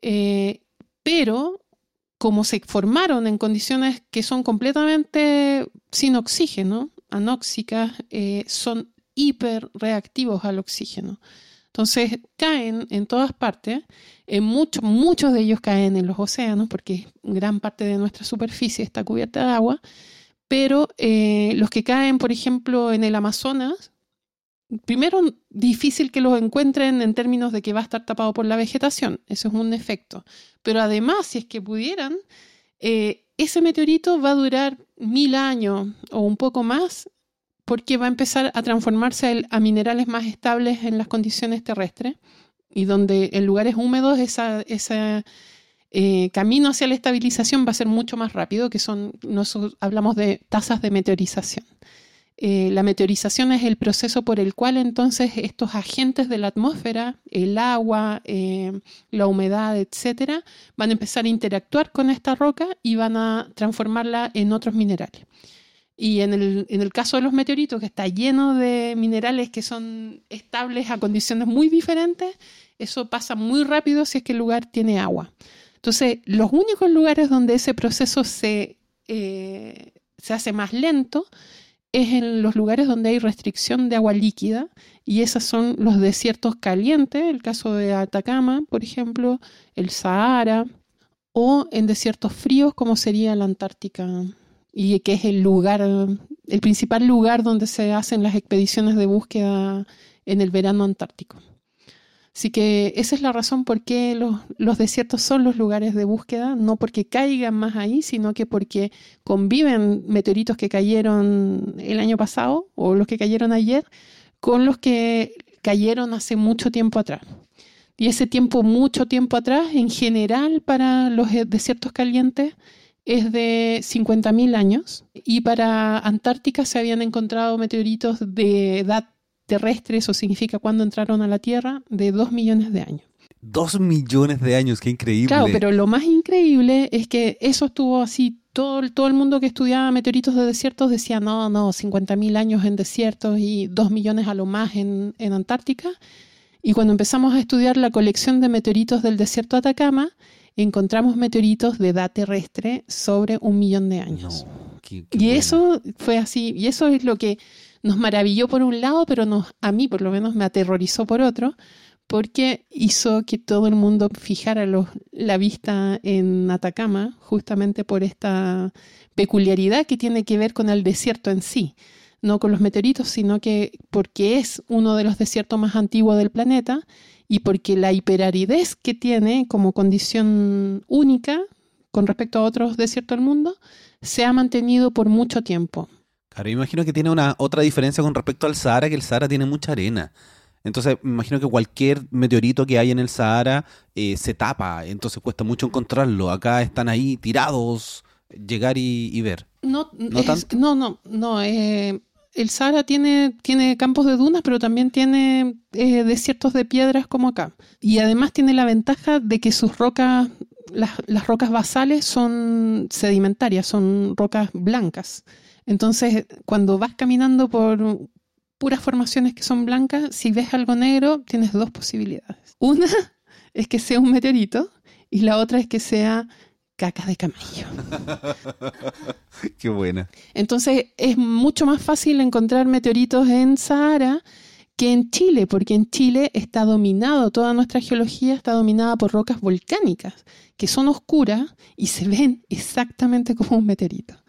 eh, pero como se formaron en condiciones que son completamente sin oxígeno, anóxicas, eh, son hiperreactivos al oxígeno. Entonces caen en todas partes, en muchos de ellos caen en los océanos, porque gran parte de nuestra superficie está cubierta de agua, pero eh, los que caen, por ejemplo, en el Amazonas, primero difícil que los encuentren en términos de que va a estar tapado por la vegetación, eso es un efecto. Pero además, si es que pudieran, eh, ese meteorito va a durar mil años o un poco más porque va a empezar a transformarse a minerales más estables en las condiciones terrestres y donde en lugares húmedos ese eh, camino hacia la estabilización va a ser mucho más rápido, que son, nosotros hablamos de tasas de meteorización. Eh, la meteorización es el proceso por el cual entonces estos agentes de la atmósfera, el agua, eh, la humedad, etcétera, van a empezar a interactuar con esta roca y van a transformarla en otros minerales. Y en el, en el caso de los meteoritos, que está lleno de minerales que son estables a condiciones muy diferentes, eso pasa muy rápido si es que el lugar tiene agua. Entonces, los únicos lugares donde ese proceso se, eh, se hace más lento es en los lugares donde hay restricción de agua líquida y esos son los desiertos calientes, el caso de Atacama, por ejemplo, el Sahara, o en desiertos fríos como sería la Antártica, y que es el lugar, el principal lugar donde se hacen las expediciones de búsqueda en el verano antártico. Así que esa es la razón por qué los, desiertos son los lugares de búsqueda, no porque caigan más ahí, sino que porque conviven meteoritos que cayeron el año pasado o los que cayeron ayer con los que cayeron hace mucho tiempo atrás. Y ese tiempo, mucho tiempo atrás, en general para los desiertos calientes, es de 50.000 años y para Antártica se habían encontrado meteoritos de edad terrestre, eso significa cuando entraron a la Tierra, de dos millones de años. Dos millones de años, qué increíble. Claro, pero lo más increíble es que eso estuvo así, todo, todo el mundo que estudiaba meteoritos de desiertos decía, no, no, 50.000 años en desiertos y dos millones a lo más en, en Antártica. Y cuando empezamos a estudiar la colección de meteoritos del desierto de Atacama, encontramos meteoritos de edad terrestre sobre un millón de años. y eso fue así, y eso es lo que nos maravilló por un lado, pero nos, a mí por lo menos me aterrorizó por otro, porque hizo que todo el mundo fijara la vista en Atacama, justamente por esta peculiaridad que tiene que ver con el desierto en sí, no con los meteoritos, sino que porque es uno de los desiertos más antiguos del planeta y porque la hiperaridez que tiene como condición única con respecto a otros desiertos del mundo se ha mantenido por mucho tiempo. Claro, yo imagino que tiene una otra diferencia con respecto al Sahara, que el Sahara tiene mucha arena. Entonces, me imagino que cualquier meteorito que hay en el Sahara eh, se tapa, entonces cuesta mucho encontrarlo. Acá están ahí tirados, llegar y, ver. No, no, no, no. Eh, el Sahara tiene, tiene campos de dunas, pero también tiene eh, desiertos de piedras como acá. Y además tiene la ventaja de que sus rocas, las, las rocas basales son sedimentarias, son rocas blancas. Entonces, cuando vas caminando por, puras formaciones que son blancas, si ves algo negro, tienes dos posibilidades. Una es que sea un meteorito y la otra es que sea caca de camello. Qué buena. Entonces es mucho más fácil encontrar meteoritos en Sahara que en Chile, porque en Chile está dominado, toda nuestra geología está dominada por rocas volcánicas, que son oscuras y se ven exactamente como un meteorito.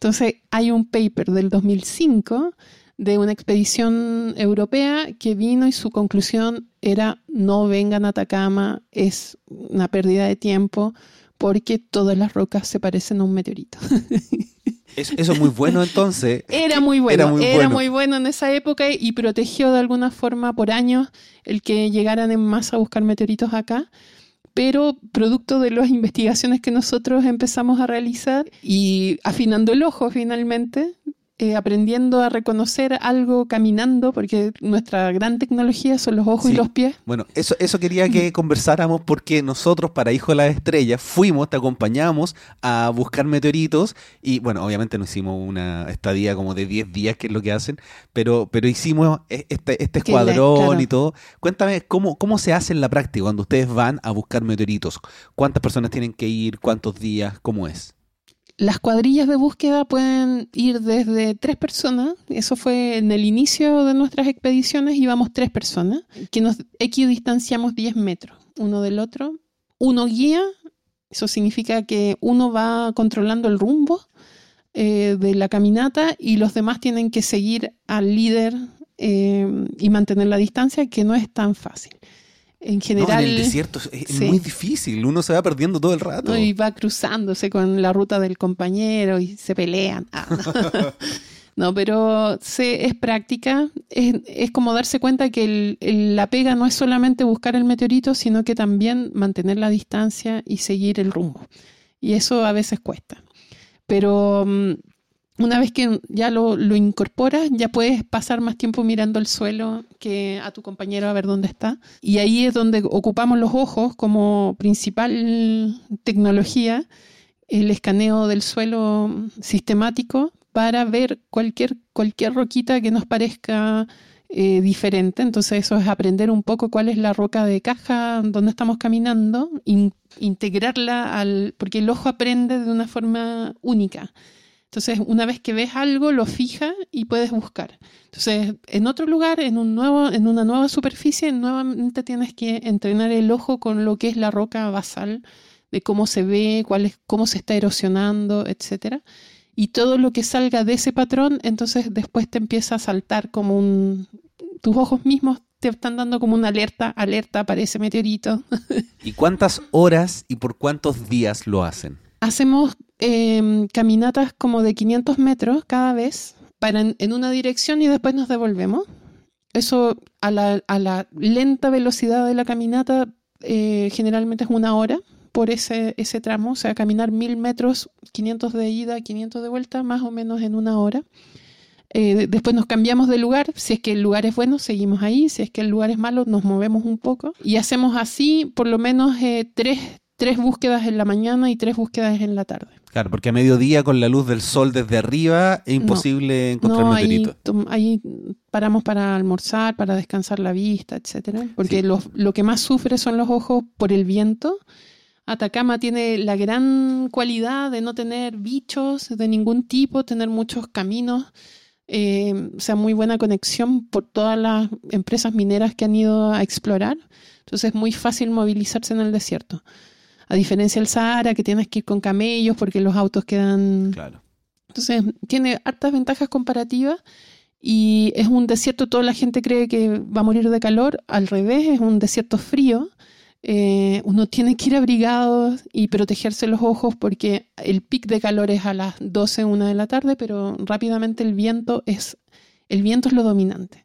Entonces hay un paper del 2005 de una expedición europea que vino y su conclusión era no vengan a Atacama, es una pérdida de tiempo porque todas las rocas se parecen a un meteorito. Eso, es muy bueno entonces. Era muy bueno, era muy, bueno. en esa época y protegió de alguna forma por años el que llegaran en masa a buscar meteoritos acá. Pero producto de las investigaciones que nosotros empezamos a realizar y afinando el ojo finalmente, eh, aprendiendo a reconocer algo caminando, porque nuestra gran tecnología son los ojos y los pies. Bueno, eso, eso quería que conversáramos porque nosotros para Hijo de las Estrellas fuimos, te acompañamos a buscar meteoritos y bueno, obviamente no hicimos una estadía como de 10 días, que es lo que hacen, pero, pero hicimos e, este, este escuadrón y todo. Cuéntame, ¿cómo, ¿cómo se hace en la práctica cuando ustedes van a buscar meteoritos? ¿Cuántas personas tienen que ir? ¿Cuántos días? ¿Cómo es? Las cuadrillas de búsqueda pueden ir desde tres personas, eso fue en el inicio de nuestras expediciones, íbamos tres personas, que nos equidistanciamos 10 metros uno del otro. Uno guía, eso significa que uno va controlando el rumbo eh, de la caminata y los demás tienen que seguir al líder eh, y mantener la distancia, que no es tan fácil en general. en el desierto es, muy difícil, uno se va perdiendo todo el rato. y va cruzándose con la ruta del compañero y se pelean. Ah, no. pero se, es práctica, es, como darse cuenta que la pega no es solamente buscar el meteorito, sino que también mantener la distancia y seguir el rumbo. Y eso a veces cuesta. Pero mm, una vez que ya lo, incorporas, ya puedes pasar más tiempo mirando el suelo que a tu compañero a ver dónde está. Y ahí es donde ocupamos los ojos como principal tecnología, el escaneo del suelo sistemático para ver cualquier, cualquier roquita que nos parezca eh, diferente. Entonces eso es aprender un poco cuál es la roca de caja donde estamos caminando, integrarla al... porque el ojo aprende de una forma única. Entonces, una vez que ves algo, lo fijas y puedes buscar. Entonces, en otro lugar, en, un nuevo, en una nueva superficie, nuevamente tienes que entrenar el ojo con lo que es la roca basal, de cómo se ve, cuál es, cómo se está erosionando, etc. Y todo lo que salga de ese patrón, entonces después te empieza a saltar como un... Tus ojos mismos te están dando como una alerta, alerta, aparece meteorito. ¿Y cuántas horas y por cuántos días lo hacen? Hacemos Em, caminatas como de 500 metros cada vez para en, una dirección y después nos devolvemos. Eso a la, lenta velocidad de la caminata eh, generalmente es una hora por ese, ese tramo, o sea, caminar mil metros, 500 de ida, 500 de vuelta, más o menos en una hora. Eh, después nos cambiamos de lugar, si es que el lugar es bueno, seguimos ahí, si es que el lugar es malo, nos movemos un poco y hacemos así por lo menos eh, tres, tres búsquedas en la mañana y tres búsquedas en la tarde. Claro, porque a mediodía con la luz del sol desde arriba es imposible encontrar no, meteorito. Ahí, paramos para almorzar, para descansar la vista, etcétera. Porque lo, que más sufre son los ojos por el viento. Atacama tiene la gran cualidad de no tener bichos de ningún tipo, tener muchos caminos, eh, o sea, muy buena conexión por todas las empresas mineras que han ido a explorar. Entonces es muy fácil movilizarse en el desierto. A diferencia del Sahara, que tienes que ir con camellos porque los autos quedan... Claro. Entonces, tiene hartas ventajas comparativas y es un desierto, toda la gente cree que va a morir de calor, al revés, es un desierto frío. Eh, uno tiene que ir abrigado y protegerse los ojos porque el pic de calor es a las 12, 1 de la tarde, pero rápidamente el viento es, el viento es lo dominante.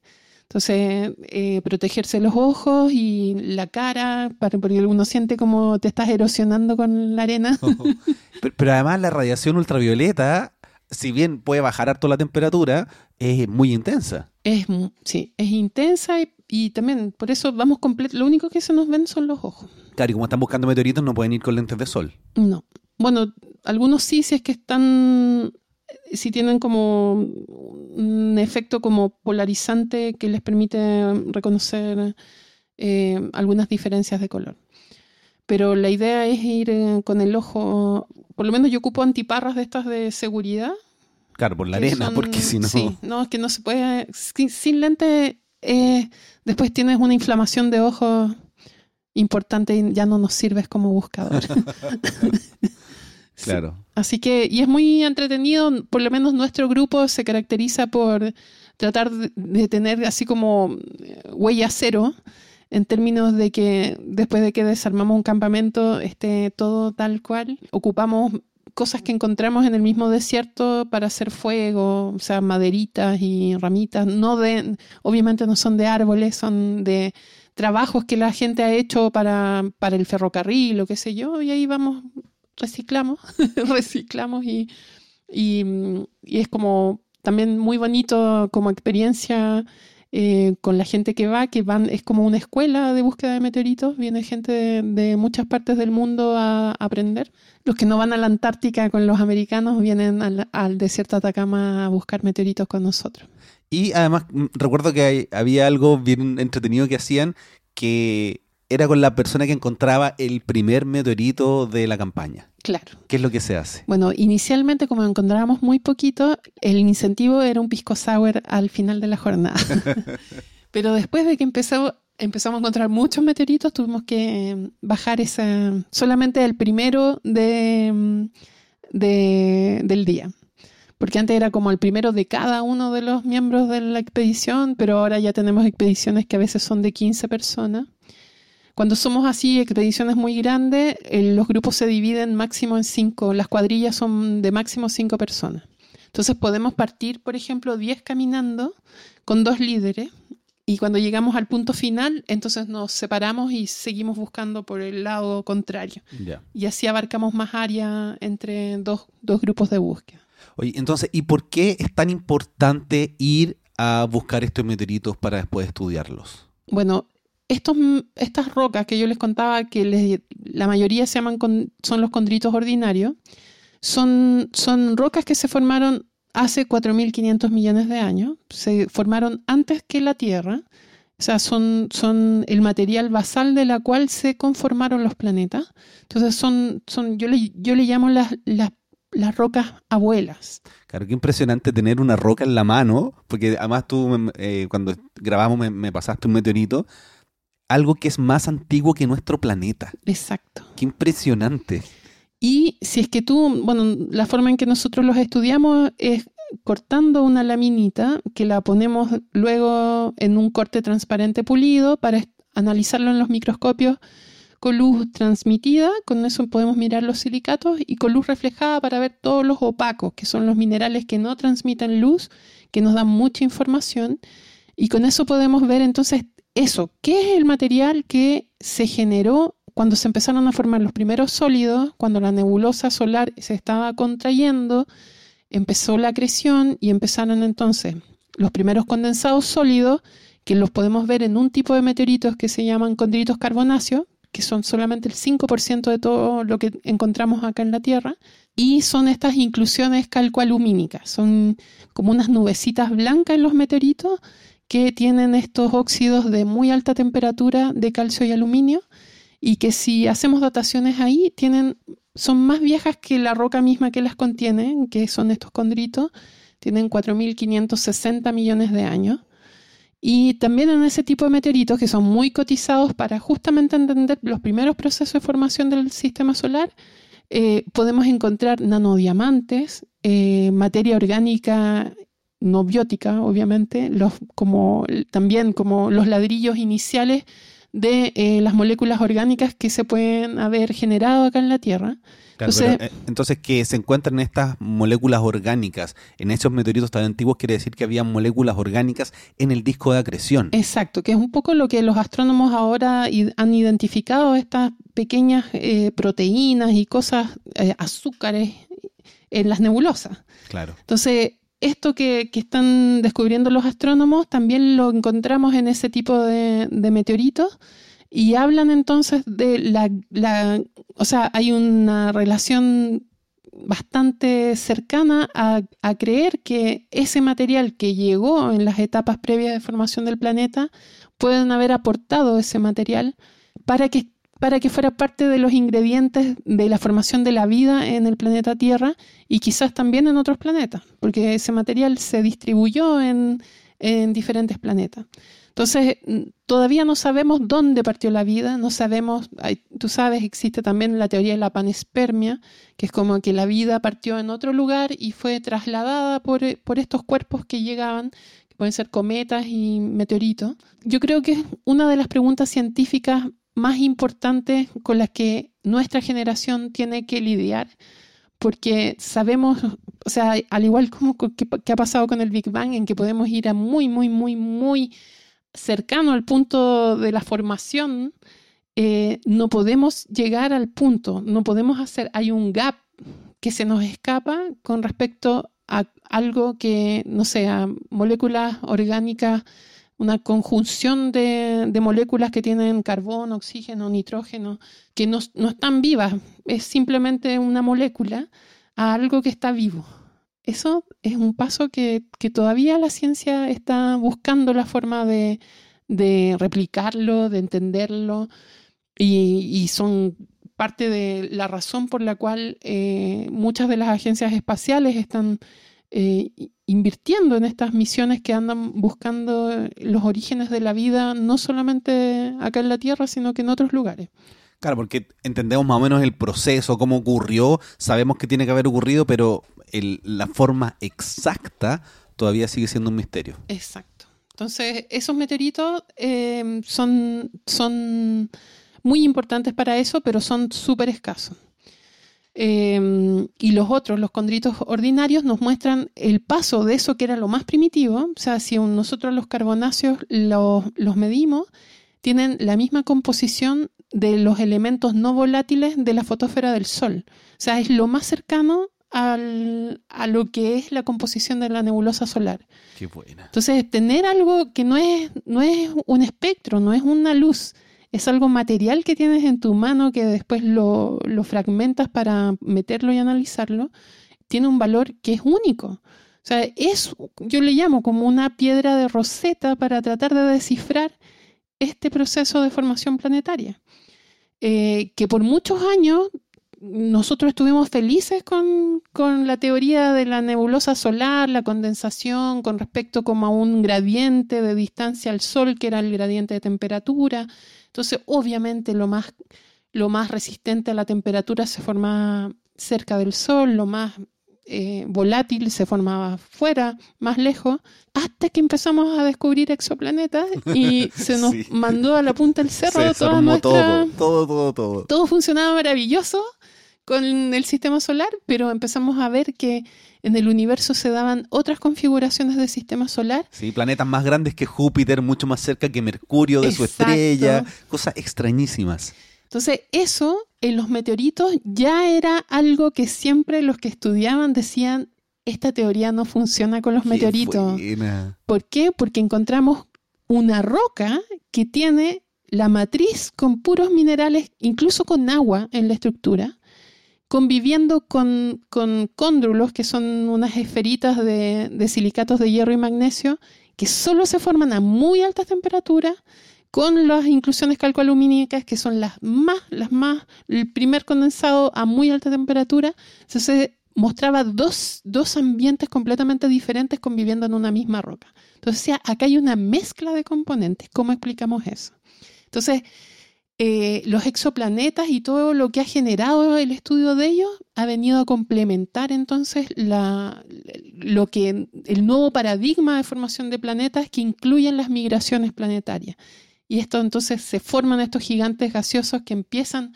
Entonces, eh, protegerse los ojos y la cara, para, porque uno siente como te estás erosionando con la arena. pero, además la radiación ultravioleta, si bien puede bajar harto la temperatura, es muy intensa. Es, sí, es intensa y, también por eso vamos completo. Lo único que se nos ven son los ojos. Claro, y como están buscando meteoritos no pueden ir con lentes de sol. No. Bueno, algunos sí, si es que están si tienen como un efecto como polarizante que les permite reconocer eh, algunas diferencias de color. Pero la idea es ir eh, con el ojo, por lo menos yo ocupo antiparras de estas de seguridad. Claro, por la arena, porque si no... Sí, no, es que no se puede... Sin, lente, eh, después tienes una inflamación de ojos importante y ya no nos sirves como buscador. claro. Así que, y es muy entretenido, por lo menos nuestro grupo se caracteriza por tratar de tener así como huella cero en términos de que después de que desarmamos un campamento esté todo tal cual, ocupamos cosas que encontramos en el mismo desierto para hacer fuego, o sea, maderitas y ramitas, no de, obviamente no son de árboles, son de trabajos que la gente ha hecho para, para el ferrocarril o qué sé yo, y ahí vamos, reciclamos, reciclamos y, y, es como también muy bonito como experiencia eh, con la gente que va, que van, es como una escuela de búsqueda de meteoritos, viene gente de, muchas partes del mundo a, aprender. Los que no van a la Antártica con los americanos vienen al, desierto Atacama a buscar meteoritos con nosotros. Y además mm, recuerdo que había algo bien entretenido que hacían que era con la persona que encontraba el primer meteorito de la campaña. Claro. ¿Qué es lo que se hace? Bueno, inicialmente, como encontrábamos muy poquito, el incentivo era un pisco sour al final de la jornada. Pero después de que empezó, empezamos a encontrar muchos meteoritos, tuvimos que em, bajar esa, solamente el primero de, em, de, del día. Porque antes era como el primero de cada uno de los miembros de la expedición, pero ahora ya tenemos expediciones que a veces son de 15 personas. Cuando somos así, expediciones muy grandes, los grupos se dividen máximo en cinco, las cuadrillas son de máximo cinco personas. Entonces podemos partir, por ejemplo, 10 caminando con dos líderes y cuando llegamos al punto final, entonces nos separamos y seguimos buscando por el lado contrario. Y así abarcamos más área entre dos, dos grupos de búsqueda. Oye, entonces, ¿y por qué es tan importante ir a buscar estos meteoritos para después estudiarlos? Bueno, estos, estas rocas que yo les contaba, que la mayoría se llaman son los condritos ordinarios, son, son rocas que se formaron hace 4.500 millones de años, se formaron antes que la Tierra, o sea, son, son el material basal de la cual se conformaron los planetas. Entonces, son, son yo, le, yo le llamo las, las, las rocas abuelas. Claro, qué impresionante tener una roca en la mano, porque además tú eh, cuando grabamos me, pasaste un meteorito algo que es más antiguo que nuestro planeta. Exacto. Qué impresionante. Y si es que tú, bueno, la forma en que nosotros los estudiamos es cortando una laminita que la ponemos luego en un corte transparente pulido para analizarlo en los microscopios con luz transmitida, con eso podemos mirar los silicatos y con luz reflejada para ver todos los opacos, que son los minerales que no transmiten luz, que nos dan mucha información. Y con eso podemos ver entonces eso, ¿qué es el material que se generó cuando se empezaron a formar los primeros sólidos, cuando la nebulosa solar se estaba contrayendo, empezó la acreción y empezaron entonces los primeros condensados sólidos, que los podemos ver en un tipo de meteoritos que se llaman condritos carbonáceos, que son solamente el 5% de todo lo que encontramos acá en la Tierra, y son estas inclusiones calcoalumínicas, son como unas nubecitas blancas en los meteoritos que tienen estos óxidos de muy alta temperatura de calcio y aluminio y que si hacemos dataciones ahí tienen, son más viejas que la roca misma que las contiene, que son estos condritos, tienen 4.560 millones de años. Y también en ese tipo de meteoritos que son muy cotizados para justamente entender los primeros procesos de formación del sistema solar, eh, podemos encontrar nanodiamantes, eh, materia orgánica no biótica, obviamente, los, como, también como los ladrillos iniciales de eh, las moléculas orgánicas que se pueden haber generado acá en la Tierra. entonces, eh, entonces, que se encuentran estas moléculas orgánicas en esos meteoritos tan antiguos quiere decir que había moléculas orgánicas en el disco de acreción. Exacto, que es un poco lo que los astrónomos ahora han identificado, estas pequeñas eh, proteínas y cosas, azúcares en las nebulosas. Claro. Entonces, esto que, están descubriendo los astrónomos también lo encontramos en ese tipo de, meteoritos y hablan entonces de la, o sea, hay una relación bastante cercana a, a, creer que ese material que llegó en las etapas previas de formación del planeta pueden haber aportado ese material para que, para que fuera parte de los ingredientes de la formación de la vida en el planeta Tierra y quizás también en otros planetas, porque ese material se distribuyó en, en diferentes planetas. Entonces, todavía no sabemos dónde partió la vida, no sabemos, tú sabes, existe también la teoría de la panespermia, que es como que la vida partió en otro lugar y fue trasladada por, por estos cuerpos que llegaban, que pueden ser cometas y meteoritos. Yo creo que es una de las preguntas científicas más importantes con las que nuestra generación tiene que lidiar, porque sabemos, o sea, al igual como que, que ha pasado con el Big Bang, en que podemos ir a muy, muy, muy, muy cercano al punto de la formación, eh, no podemos llegar al punto, no podemos hacer, hay un gap que se nos escapa con respecto a algo que, no sea, moléculas orgánicas, una conjunción de, moléculas que tienen carbón, oxígeno, nitrógeno, que no, no están vivas, es simplemente una molécula a algo que está vivo. Eso es un paso que, todavía la ciencia está buscando la forma de, replicarlo, de entenderlo, y, son parte de la razón por la cual eh, muchas de las agencias espaciales están eh, invirtiendo en estas misiones que andan buscando los orígenes de la vida, no solamente acá en la Tierra, sino que en otros lugares. Claro, porque entendemos más o menos el proceso, cómo ocurrió, sabemos que tiene que haber ocurrido, pero la forma exacta todavía sigue siendo un misterio. Exacto. Entonces, esos meteoritos em, son, son muy importantes para eso, pero son súper escasos. Em, y los otros, los condritos ordinarios, nos muestran el paso de eso que era lo más primitivo. O sea, si nosotros los carbonáceos los, los medimos, tienen la misma composición de los elementos no volátiles de la fotosfera del Sol. O sea, es lo más cercano a lo que es la composición de la nebulosa solar. Qué buena. Entonces, tener algo que no es, no es un espectro, no es una luz, es algo material que tienes en tu mano que después lo, fragmentas para meterlo y analizarlo, tiene un valor que es único. O sea, es, yo le llamo como una piedra de roseta para tratar de descifrar este proceso de formación planetaria. Eh, que por muchos años nosotros estuvimos felices con, la teoría de la nebulosa solar, la condensación, con respecto como a un gradiente de distancia al Sol, que era el gradiente de temperatura. Entonces, obviamente, lo más, lo más resistente a la temperatura se formaba cerca del Sol, lo más eh, volátil se formaba fuera, más lejos, hasta que empezamos a descubrir exoplanetas y se nos mandó a la punta del cerro toda nuestra... todo, todo, todo. Todo funcionaba maravilloso con el sistema solar, pero empezamos a ver que en el universo se daban otras configuraciones del sistema solar. Sí, planetas más grandes que Júpiter, mucho más cerca que Mercurio de su estrella, cosas extrañísimas. Entonces, eso en los meteoritos ya era algo que siempre los que estudiaban decían, esta teoría no funciona con los meteoritos. ¿Por qué? Porque encontramos una roca que tiene la matriz con puros minerales, incluso con agua en la estructura, conviviendo con, con cóndrulos, que son unas esferitas de, de, silicatos de hierro y magnesio, que solo se forman a muy altas temperaturas, con las inclusiones calcoalumínicas, que son las más, las más, el primer condensado a muy alta temperatura. Entonces mostraba dos, dos ambientes completamente diferentes conviviendo en una misma roca. Entonces, acá hay una mezcla de componentes. ¿Cómo explicamos eso? Entonces, eh, los exoplanetas y todo lo que ha generado el estudio de ellos ha venido a complementar entonces lo que el nuevo paradigma de formación de planetas que incluyen las migraciones planetarias. Y esto entonces se forman estos gigantes gaseosos que empiezan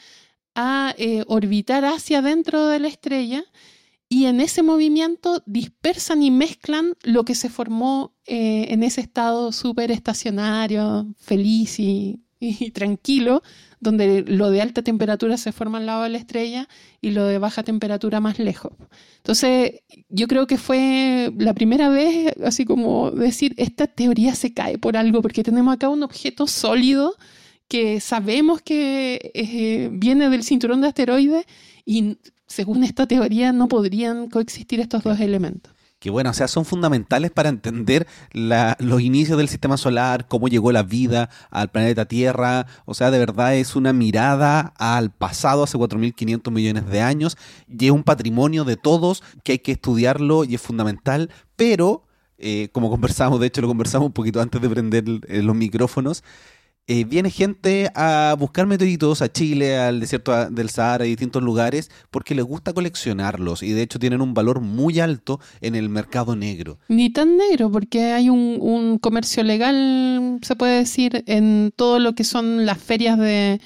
a eh, orbitar hacia dentro de la estrella y en ese movimiento dispersan y mezclan lo que se formó eh, en ese estado súper estacionario, feliz y tranquilo donde lo de alta temperatura se forma al lado de la estrella y lo de baja temperatura más lejos. Entonces, yo creo que fue la primera vez, así como decir, esta teoría se cae por algo, porque tenemos acá un objeto sólido que sabemos que eh, viene del cinturón de asteroides y según esta teoría no podrían coexistir estos dos elementos que bueno, o sea, son fundamentales para entender los inicios del sistema solar, cómo llegó la vida al planeta Tierra, o sea, de verdad es una mirada al pasado hace 4.500 millones de años y es un patrimonio de todos que hay que estudiarlo y es fundamental, pero, eh, como conversamos, de hecho lo conversamos un poquito antes de prender los micrófonos, eh, viene gente a buscar meteoritos a Chile, al desierto del Sahara y distintos lugares porque les gusta coleccionarlos y de hecho tienen un valor muy alto en el mercado negro. Ni tan negro porque hay un, comercio legal, se puede decir, en todo lo que son las ferias de,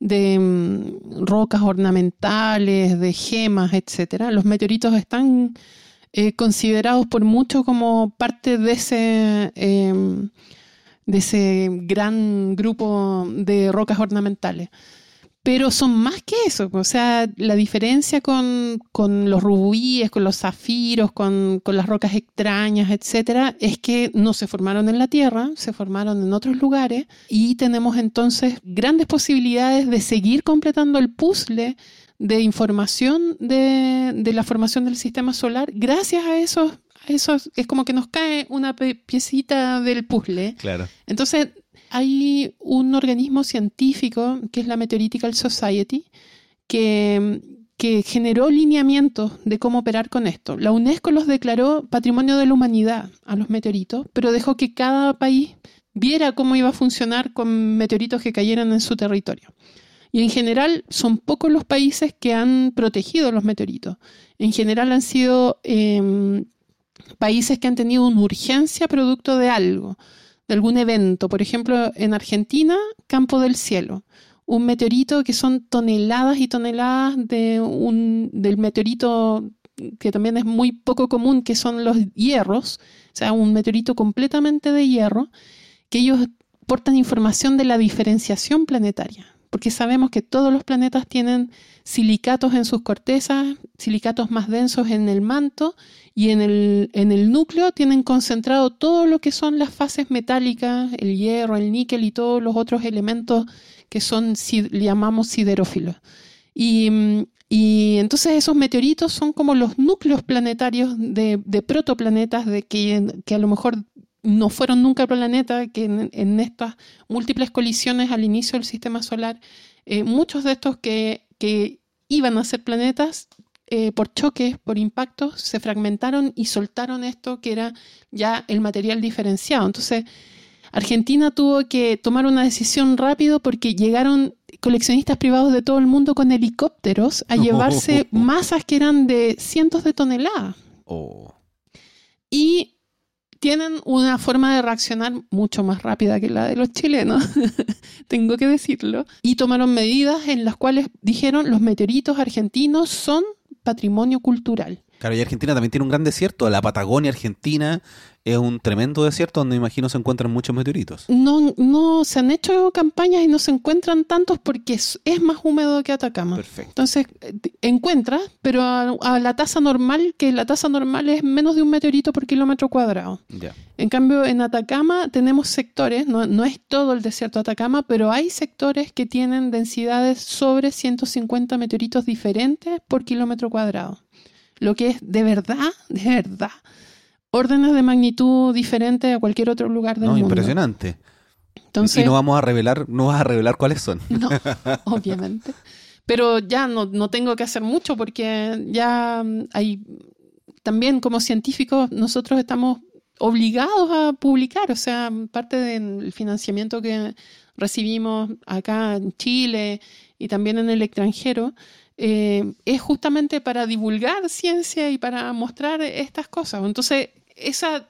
mm, rocas ornamentales, de gemas, etcétera. Los meteoritos están eh, considerados por mucho como parte de ese em, de ese gran grupo de rocas ornamentales. Pero son más que eso, o sea, la diferencia con, los rubíes, con los zafiros, con, las rocas extrañas, etcétera, es que no se formaron en la Tierra, se formaron en otros lugares y tenemos entonces grandes posibilidades de seguir completando el puzzle de información de, de la formación del sistema solar gracias a esos eso es como que nos cae una piecita del puzzle. Claro. Entonces, hay un organismo científico que es la Meteoritical Society que, que generó lineamientos de cómo operar con esto. La UNESCO los declaró patrimonio de la humanidad a los meteoritos, pero dejó que cada país viera cómo iba a funcionar con meteoritos que cayeran en su territorio. Y en general son pocos los países que han protegido los meteoritos. En general han sido em, países que han tenido una urgencia producto de algo, de algún evento. Por ejemplo, en Argentina, Campo del Cielo, un meteorito que son toneladas y toneladas de un, del meteorito que también es muy poco común, que son los hierros, o sea, un meteorito completamente de hierro, que ellos portan información de la diferenciación planetaria, porque sabemos que todos los planetas tienen silicatos en sus cortezas, silicatos más densos en el manto y en el, en el núcleo tienen concentrado todo lo que son las fases metálicas, el hierro, el níquel y todos los otros elementos que son, llamamos siderófilos. Y, y, entonces esos meteoritos son como los núcleos planetarios de, de protoplanetas de que, que, a lo mejor no fueron nunca planeta, que en, estas múltiples colisiones al inicio del sistema solar, eh, muchos de estos que, que iban a ser planetas eh, por choques, por impactos, se fragmentaron y soltaron esto que era ya el material diferenciado. Entonces, Argentina tuvo que tomar una decisión rápido porque llegaron coleccionistas privados de todo el mundo con helicópteros a llevarse masas que eran de cientos de toneladas. Oh. Y tienen una forma de reaccionar mucho más rápida que la de los chilenos, tengo que decirlo, y tomaron medidas en las cuales dijeron los meteoritos argentinos son patrimonio cultural. Claro, y Argentina también tiene un gran desierto. La Patagonia Argentina es un tremendo desierto donde imagino se encuentran muchos meteoritos. No, no se han hecho campañas y no se encuentran tantos porque es, más húmedo que Atacama. Perfecto. Entonces, eh, encuentra, pero a, la tasa normal, que la tasa normal es menos de un meteorito por kilómetro cuadrado. Ya. En cambio, en Atacama tenemos sectores, no, no es todo el desierto de Atacama, pero hay sectores que tienen densidades sobre 150 meteoritos diferentes por kilómetro cuadrado lo que es de verdad, de verdad, órdenes de magnitud diferentes a cualquier otro lugar del no, mundo. Impresionante. Entonces, y no vamos a revelar, no vas a revelar cuáles son. No, obviamente. Pero ya no, no tengo que hacer mucho porque ya hay, también como científicos nosotros estamos obligados a publicar, o sea, parte del financiamiento que recibimos acá en Chile y también en el extranjero, eh, es justamente para divulgar ciencia y para mostrar estas cosas. Entonces, esa,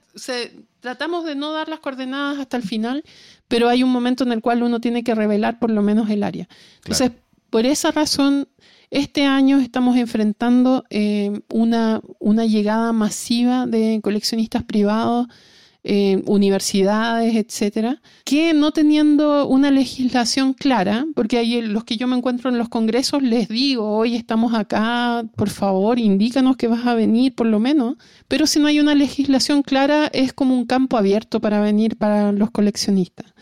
tratamos de no dar las coordenadas hasta el final, pero hay un momento en el cual uno tiene que revelar por lo menos el área. Entonces, por esa razón, este año estamos enfrentando eh, una, una llegada masiva de coleccionistas privados eh, universidades, etcétera, que no teniendo una legislación clara, porque ahí los que yo me encuentro en los congresos les digo, hoy estamos acá, por favor, indícanos que vas a venir por lo menos, pero si no hay una legislación clara es como un campo abierto para venir para los coleccionistas.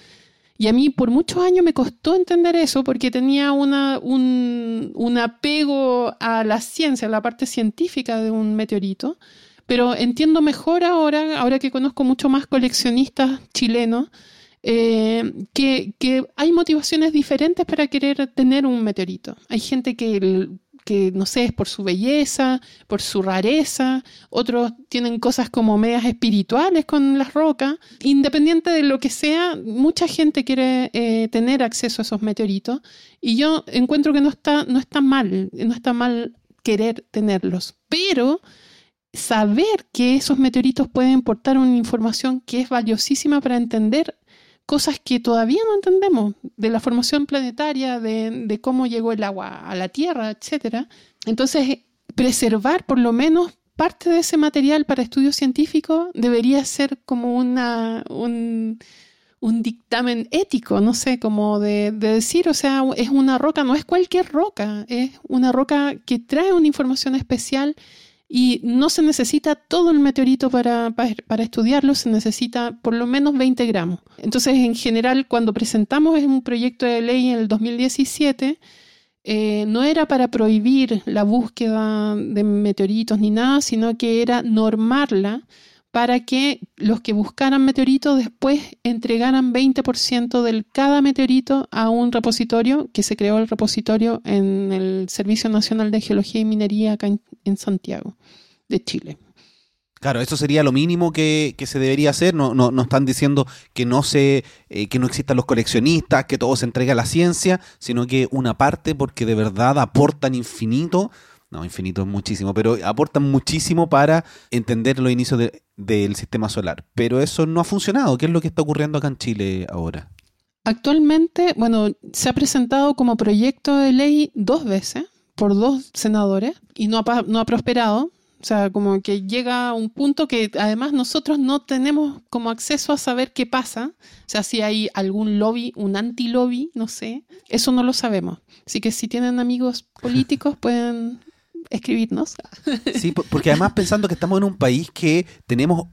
Y a mí por muchos años me costó entender eso porque tenía un apego a la ciencia, a la parte científica de un meteorito. Pero entiendo mejor ahora, ahora que conozco mucho más coleccionistas chilenos, eh, que, hay motivaciones diferentes para querer tener un meteorito. Hay gente que que no sé, es por su belleza, por su rareza, otros tienen cosas como medias espirituales con las rocas. Independiente de lo que sea, mucha gente quiere eh, tener acceso a esos meteoritos y yo encuentro que no está, no está mal, no está mal querer tenerlos, pero saber que esos meteoritos pueden portar una información que es valiosísima para entender cosas que todavía no entendemos de la formación planetaria, de, cómo llegó el agua a la Tierra, etc. Entonces, preservar por lo menos parte de ese material para estudios científicos debería ser como una, un, dictamen ético, no sé, como de, de, decir, o sea, es una roca, no es cualquier roca, es una roca que trae una información especial y no se necesita todo el meteorito para, para, estudiarlo, se necesita por lo menos 20 gramos. Entonces, en general, cuando presentamos un proyecto de ley en el 2017, eh, no era para prohibir la búsqueda de meteoritos ni nada, sino que era normarla para que los que buscaran meteoritos después entregaran 20% de cada meteorito a un repositorio, que se creó el repositorio en el Servicio Nacional de Geología y Minería acá en, Santiago, de Chile. Claro, eso sería lo mínimo que, se debería hacer. No, no, están diciendo que no se, eh, que no existan los coleccionistas, que todo se entregue a la ciencia, sino que una parte, porque de verdad aportan infinito no, infinito es muchísimo, pero aportan muchísimo para entender los inicios del sistema solar. Pero eso no ha funcionado. ¿Qué es lo que está ocurriendo acá en Chile ahora? Actualmente, bueno, se ha presentado como proyecto de ley dos veces por dos senadores y no ha, no ha prosperado. O sea, como que llega a un punto que además nosotros no tenemos como acceso a saber qué pasa. O sea, si hay algún lobby, un anti-lobby, no sé. Eso no lo sabemos. Así que si tienen amigos políticos pueden escribirnos. Sí, porque además pensando que estamos en un país que tenemos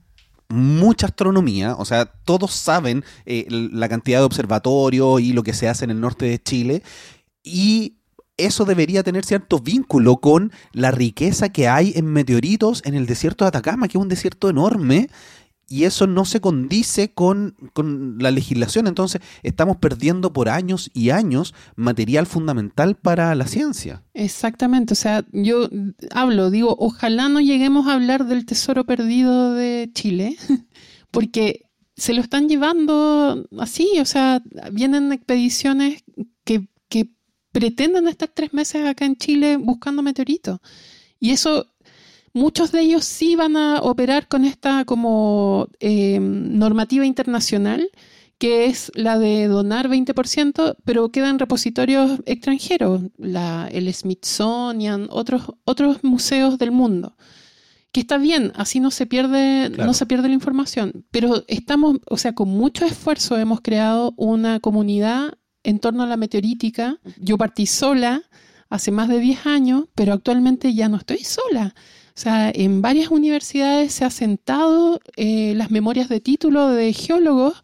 mucha astronomía, o sea, todos saben eh, la cantidad de observatorios y lo que se hace en el norte de Chile, y eso debería tener cierto vínculo con la riqueza que hay en meteoritos en el desierto de Atacama, que es un desierto enorme, y eso no se condice con, la legislación. Entonces estamos perdiendo por años y años material fundamental para la ciencia. Exactamente, o sea, yo hablo, digo, ojalá no lleguemos a hablar del tesoro perdido de Chile, porque se lo están llevando así, o sea, vienen expediciones que, que pretenden estar tres meses acá en Chile buscando meteoritos. Y eso Muchos de ellos sí van a operar con esta como em, normativa internacional, que es la de donar 20%, pero quedan repositorios extranjeros, la, el Smithsonian, otros, otros museos del mundo. Que está bien, así no se pierde, no se pierde la información. Pero estamos, o sea, con mucho esfuerzo hemos creado una comunidad en torno a la meteorítica. Yo partí sola hace más de 10 años, pero actualmente ya no estoy sola. O sea, en varias universidades se ha sentado eh, las memorias de título de geólogos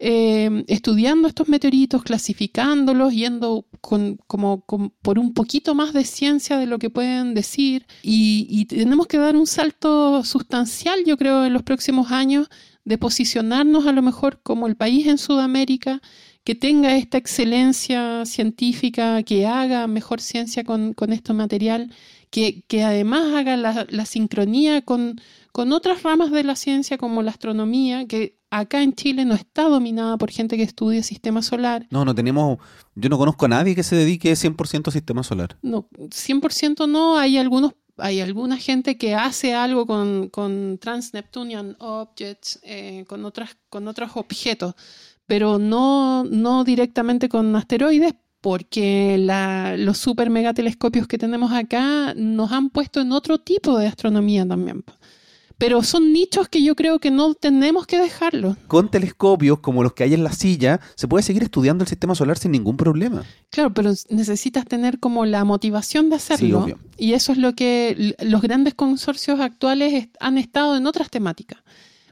eh, estudiando estos meteoritos, clasificándolos, yendo con, como, por un poquito más de ciencia de lo que pueden decir. Y, tenemos que dar un salto sustancial, yo creo, en los próximos años, de posicionarnos a lo mejor como el país en Sudamérica que tenga esta excelencia científica, que haga mejor ciencia con, con este material que, además haga la, sincronía con, con otras ramas de la ciencia como la astronomía, que acá en Chile no está dominada por gente que estudie sistema solar. No, no tenemos, yo no conozco a nadie que se dedique 100% a sistema solar. No, 100% no, hay algunos hay alguna gente que hace algo con, con Trans-Neptunian Objects, eh, con, otras, con otros objetos, pero no, no directamente con asteroides, porque los super megatelescopios que tenemos acá nos han puesto en otro tipo de astronomía también. Pero son nichos que yo creo que no tenemos que dejarlos. Con telescopios como los que hay en la silla, se puede seguir estudiando el sistema solar sin ningún problema. Claro, pero necesitas tener como la motivación de hacerlo. Y eso es lo que los grandes consorcios actuales han estado en otras temáticas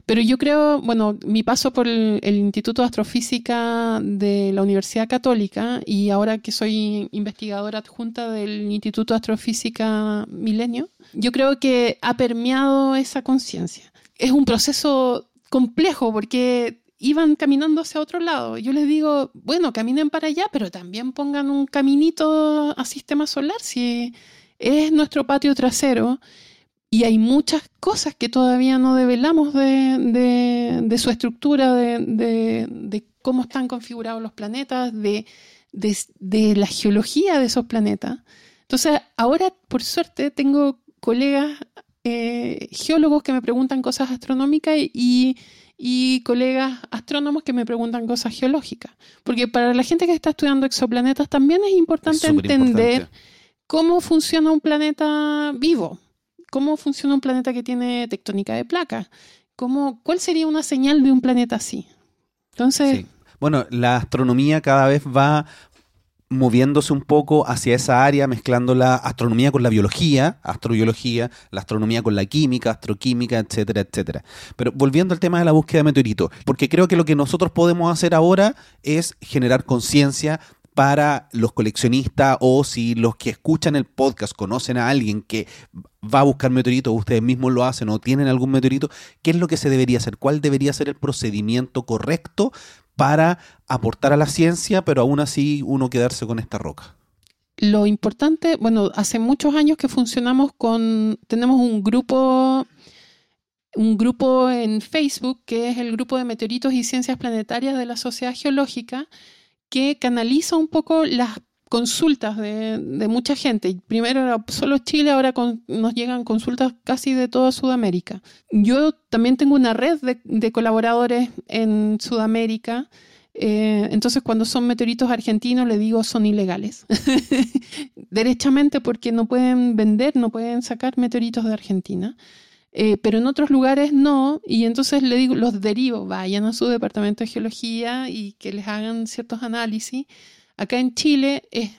Pero yo creo, bueno, mi paso por el, el, Instituto de Astrofísica de la Universidad Católica y ahora que soy investigadora adjunta del Instituto de Astrofísica Milenio, yo creo que ha permeado esa conciencia. Es un proceso complejo porque iban caminando hacia otro lado. Yo les digo, bueno, caminen para allá, pero también pongan un caminito a sistema solar, si es nuestro patio trasero. Y hay muchas cosas que todavía no develamos de, de, su estructura, de, de, cómo están configurados los planetas, de, la geología de esos planetas. Entonces, ahora, por suerte, tengo colegas eh, geólogos que me preguntan cosas astronómicas y y colegas astrónomos que me preguntan cosas geológicas. Porque para la gente que está estudiando exoplanetas también es importante entender cómo funciona un planeta vivo, cómo funciona un planeta que tiene tectónica de placas, cómo, cuál sería una señal de un planeta así. Entonces... Bueno, la astronomía cada vez va moviéndose un poco hacia esa área, mezclando la astronomía con la biología, astrobiología, la astronomía con la química, astroquímica, etcétera, etcétera. Pero volviendo al tema de la búsqueda de meteoritos, porque creo que lo que nosotros podemos hacer ahora es generar conciencia para los coleccionistas o si los que escuchan el podcast conocen a alguien que va a buscar meteoritos, ustedes mismos lo hacen o tienen algún meteorito, ¿qué es lo que se debería hacer? ¿Cuál debería ser el procedimiento correcto para aportar a la ciencia, pero aún así uno quedarse con esta roca? Lo importante, bueno, hace muchos años que funcionamos con, tenemos un grupo, un grupo en Facebook que es el grupo de meteoritos y ciencias planetarias de la Sociedad Geológica, que canaliza un poco las consultas de, mucha gente. Primero era solo Chile, ahora nos llegan consultas casi de toda Sudamérica. Yo también tengo una red de, colaboradores en Sudamérica. Eh, entonces, cuando son meteoritos argentinos, le digo son ilegales. Derechamente porque no pueden vender, no pueden sacar meteoritos de Argentina. Eh, pero en otros lugares no, y entonces le digo, los derivo, vayan a su departamento de geología y que les hagan ciertos análisis Acá en Chile es,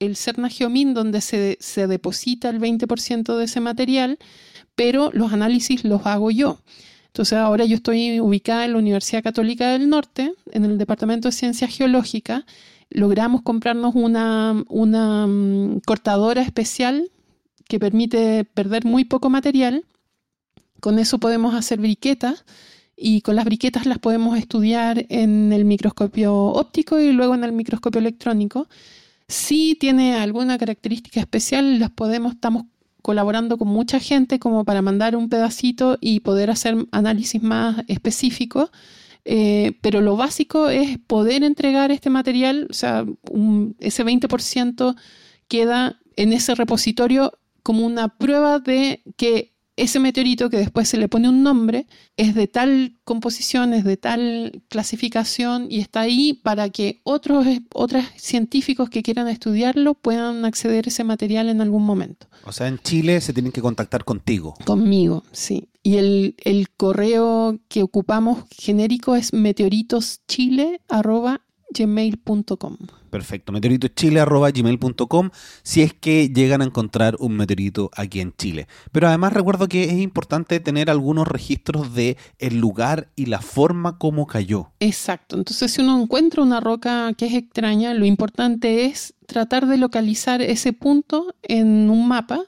el Cerna Geomin donde se, deposita el 20% de ese material, pero los análisis los hago yo. Entonces ahora yo estoy ubicada en la Universidad Católica del Norte, en el Departamento de Ciencias Geológicas. Logramos comprarnos una, mm, cortadora especial que permite perder muy poco material. Con eso podemos hacer briquetas y con las briquetas las podemos estudiar en el microscopio óptico y luego en el microscopio electrónico. Si tiene alguna característica especial, las podemos, estamos colaborando con mucha gente como para mandar un pedacito y poder hacer análisis más específicos. Eh, pero lo básico es poder entregar este material, o sea, ese 20% queda en ese repositorio como una prueba de que ese meteorito que después se le pone un nombre es de tal composición, es de tal clasificación y está ahí para que otros, otros científicos que quieran estudiarlo puedan acceder a ese material en algún momento. O sea, en Chile se tienen que contactar contigo. Conmigo, sí. Y el, el correo que ocupamos genérico es meteoritoschile.gmail.com. Perfecto, meteoritochile.gmail.com si es que llegan a encontrar un meteorito aquí en Chile. Pero además recuerdo que es importante tener algunos registros de el lugar y la forma como cayó. Exacto, entonces si uno encuentra una roca que es extraña, lo importante es tratar de localizar ese punto en un mapa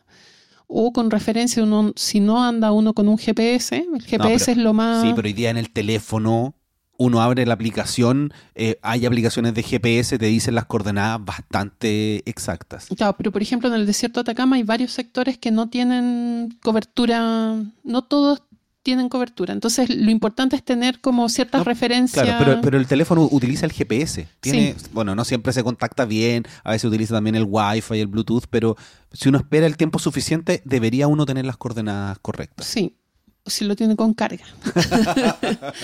o con referencia, uno, si no anda uno con un GPS, el GPS es lo más... Sí, pero hoy día en el teléfono uno abre la aplicación, eh, hay aplicaciones de GPS, te dicen las coordenadas bastante exactas. Claro, pero por ejemplo en el desierto de Atacama hay varios sectores que no tienen cobertura, no todos tienen cobertura. Entonces lo importante es tener como ciertas referencias. Claro, pero, el teléfono utiliza el GPS. Tiene, Bueno, no siempre se contacta bien, a veces utiliza también el Wi-Fi, el Bluetooth, pero si uno espera el tiempo suficiente, debería uno tener las coordenadas correctas. Sí, si lo tiene con carga.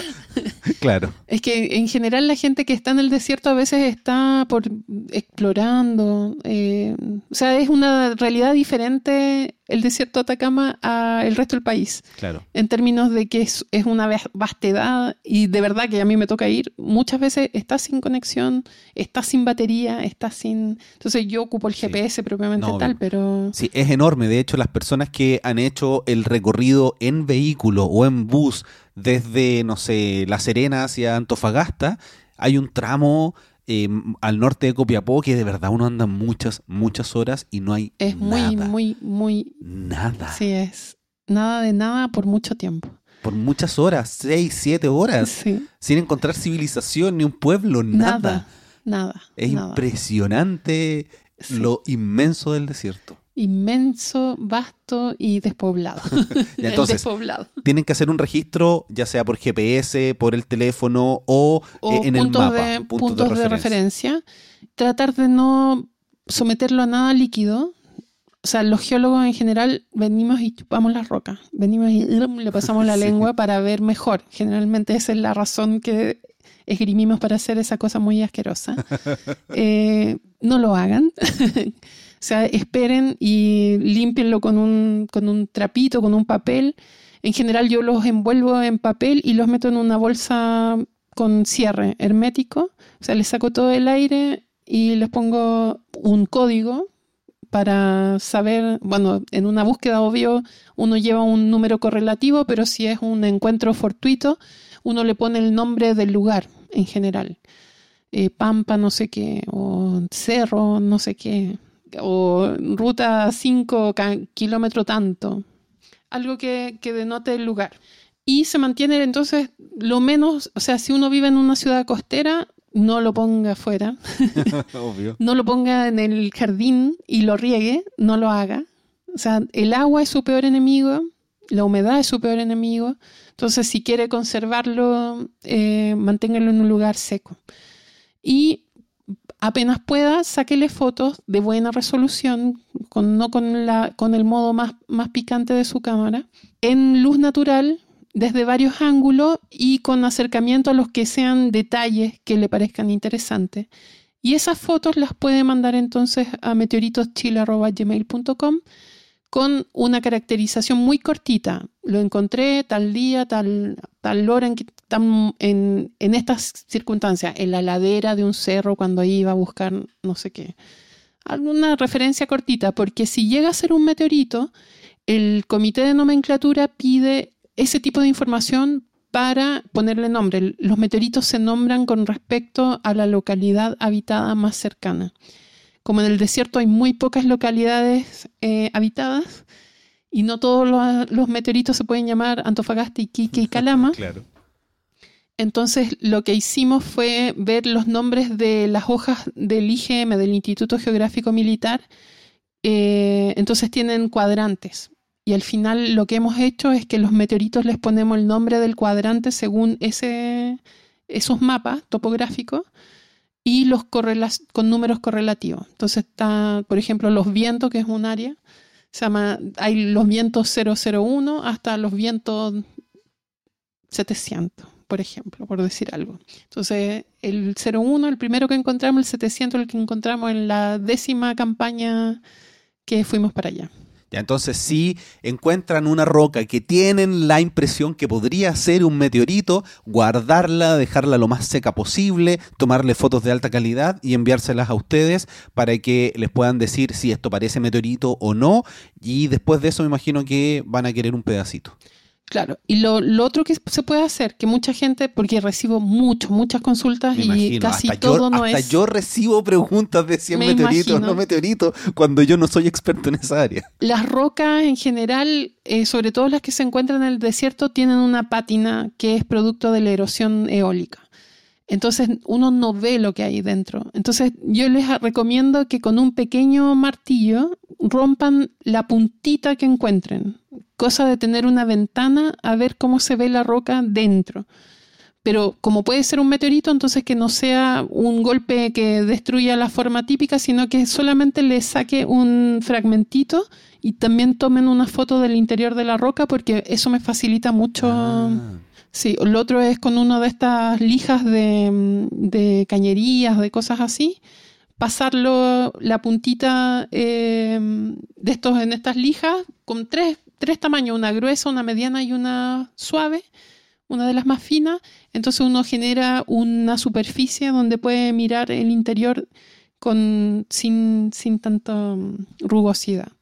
claro. Es que en general la gente que está en el desierto a veces está por explorando, eh, O sea, es una realidad diferente el desierto de Atacama al resto del país. Claro. En términos de que es, es, una vastedad y de verdad que a mí me toca ir, muchas veces está sin conexión, está sin batería, está sin... Entonces yo ocupo el GPS sí. propiamente no, tal, pero... Sí, es enorme. De hecho, las personas que han hecho el recorrido en vehículo o en bus desde, no sé, La Serena hacia Antofagasta, hay un tramo eh, al norte de Copiapó que de verdad uno anda muchas, muchas horas y no hay es nada. muy, muy, muy... Nada. Sí, es nada de nada por mucho tiempo. Por muchas horas, seis, siete horas, sí. sin encontrar civilización ni un pueblo, nada. Nada, nada Es nada. impresionante Sí. lo inmenso del desierto. Inmenso, vasto y despoblado. Y entonces, despoblado. tienen que hacer un registro, ya sea por GPS, por el teléfono o, O eh, en el mapa. de, puntos puntos de referencia. Tratar de no someterlo a nada líquido. O sea, los geólogos en general venimos y chupamos las rocas. Venimos y le pasamos la Sí. lengua para ver mejor. Generalmente esa es la razón que esgrimimos para hacer esa cosa muy asquerosa. Eh, no lo hagan. O sea, esperen y límpienlo con un, con un trapito, con un papel. En general yo los envuelvo en papel y los meto en una bolsa con cierre hermético. O sea, les saco todo el aire y les pongo un código para saber, bueno, en una búsqueda obvio uno lleva un número correlativo, pero si es un encuentro fortuito, uno le pone el nombre del lugar en general. Eh, Pampa no sé qué, o Cerro no sé qué, o Ruta 5, kilómetro tanto. Algo que, que denote el lugar. Y se mantiene entonces lo menos, o sea, si uno vive en una ciudad costera, no lo ponga afuera, Obvio. no lo ponga en el jardín y lo riegue, no lo haga. O sea, el agua es su peor enemigo, la humedad es su peor enemigo. Entonces, si quiere conservarlo, eh, manténgalo en un lugar seco. Y apenas pueda, sáquele fotos de buena resolución, con, no con, el modo más, más picante de su cámara, en luz natural, desde varios ángulos y con acercamiento a los que sean detalles que le parezcan interesantes. Y esas fotos las puede mandar entonces a meteoritoschile.gmail.com con una caracterización muy cortita. Lo encontré tal día, tal, hora en, en, en estas circunstancias, en la ladera de un cerro cuando iba a buscar no sé qué. Alguna referencia cortita, porque si llega a ser un meteorito, el comité de nomenclatura pide ese tipo de información para ponerle nombre. Los meteoritos se nombran con respecto a la localidad habitada más cercana. Como en el desierto hay muy pocas localidades eh, habitadas y no todos los, los, meteoritos se pueden llamar Antofagasta, Iquique y Calama. claro. Entonces lo que hicimos fue ver los nombres de las hojas del IGM, del Instituto Geográfico Militar. Eh, entonces tienen cuadrantes. Y al final lo que hemos hecho es que los meteoritos les ponemos el nombre del cuadrante según ese, esos mapas topográficos y los con números correlativos. Entonces está, por ejemplo, los vientos, que es un área, se llama, hay los vientos 001 hasta los vientos 700, por ejemplo, por decir algo. Entonces, el 01, el primero que encontramos, el 700, el que encontramos en la décima campaña que fuimos para allá. Ya, entonces, si encuentran una roca que tienen la impresión que podría ser un meteorito, guardarla, dejarla lo más seca posible, tomarle fotos de alta calidad y enviárselas a ustedes para que les puedan decir si esto parece meteorito o no. Y después de eso me imagino que van a querer un pedacito. Claro, y lo, lo, otro que se puede hacer, que mucha gente, porque recibo mucho, muchas consultas Me y imagino, casi todo yo, no hasta es... yo recibo preguntas de si es Me meteorito imagino. no meteorito cuando yo no soy experto en esa área. Las rocas en general, eh, sobre todo las que se encuentran en el desierto, tienen una pátina que es producto de la erosión eólica. Entonces uno no ve lo que hay dentro. Entonces yo les recomiendo que con un pequeño martillo rompan la puntita que encuentren. Cosa de tener una ventana a ver cómo se ve la roca dentro. Pero como puede ser un meteorito, entonces que no sea un golpe que destruya la forma típica, sino que solamente le saque un fragmentito y también tomen una foto del interior de la roca porque eso me facilita mucho. Ah. Sí, lo otro es con una de estas lijas de, de cañerías, de cosas así, pasarlo, la puntita eh, de estos en estas lijas con tres, tres tamaños, una gruesa, una mediana y una suave, una de las más finas. Entonces uno genera una superficie donde puede mirar el interior con, sin, sin tanta rugosidad.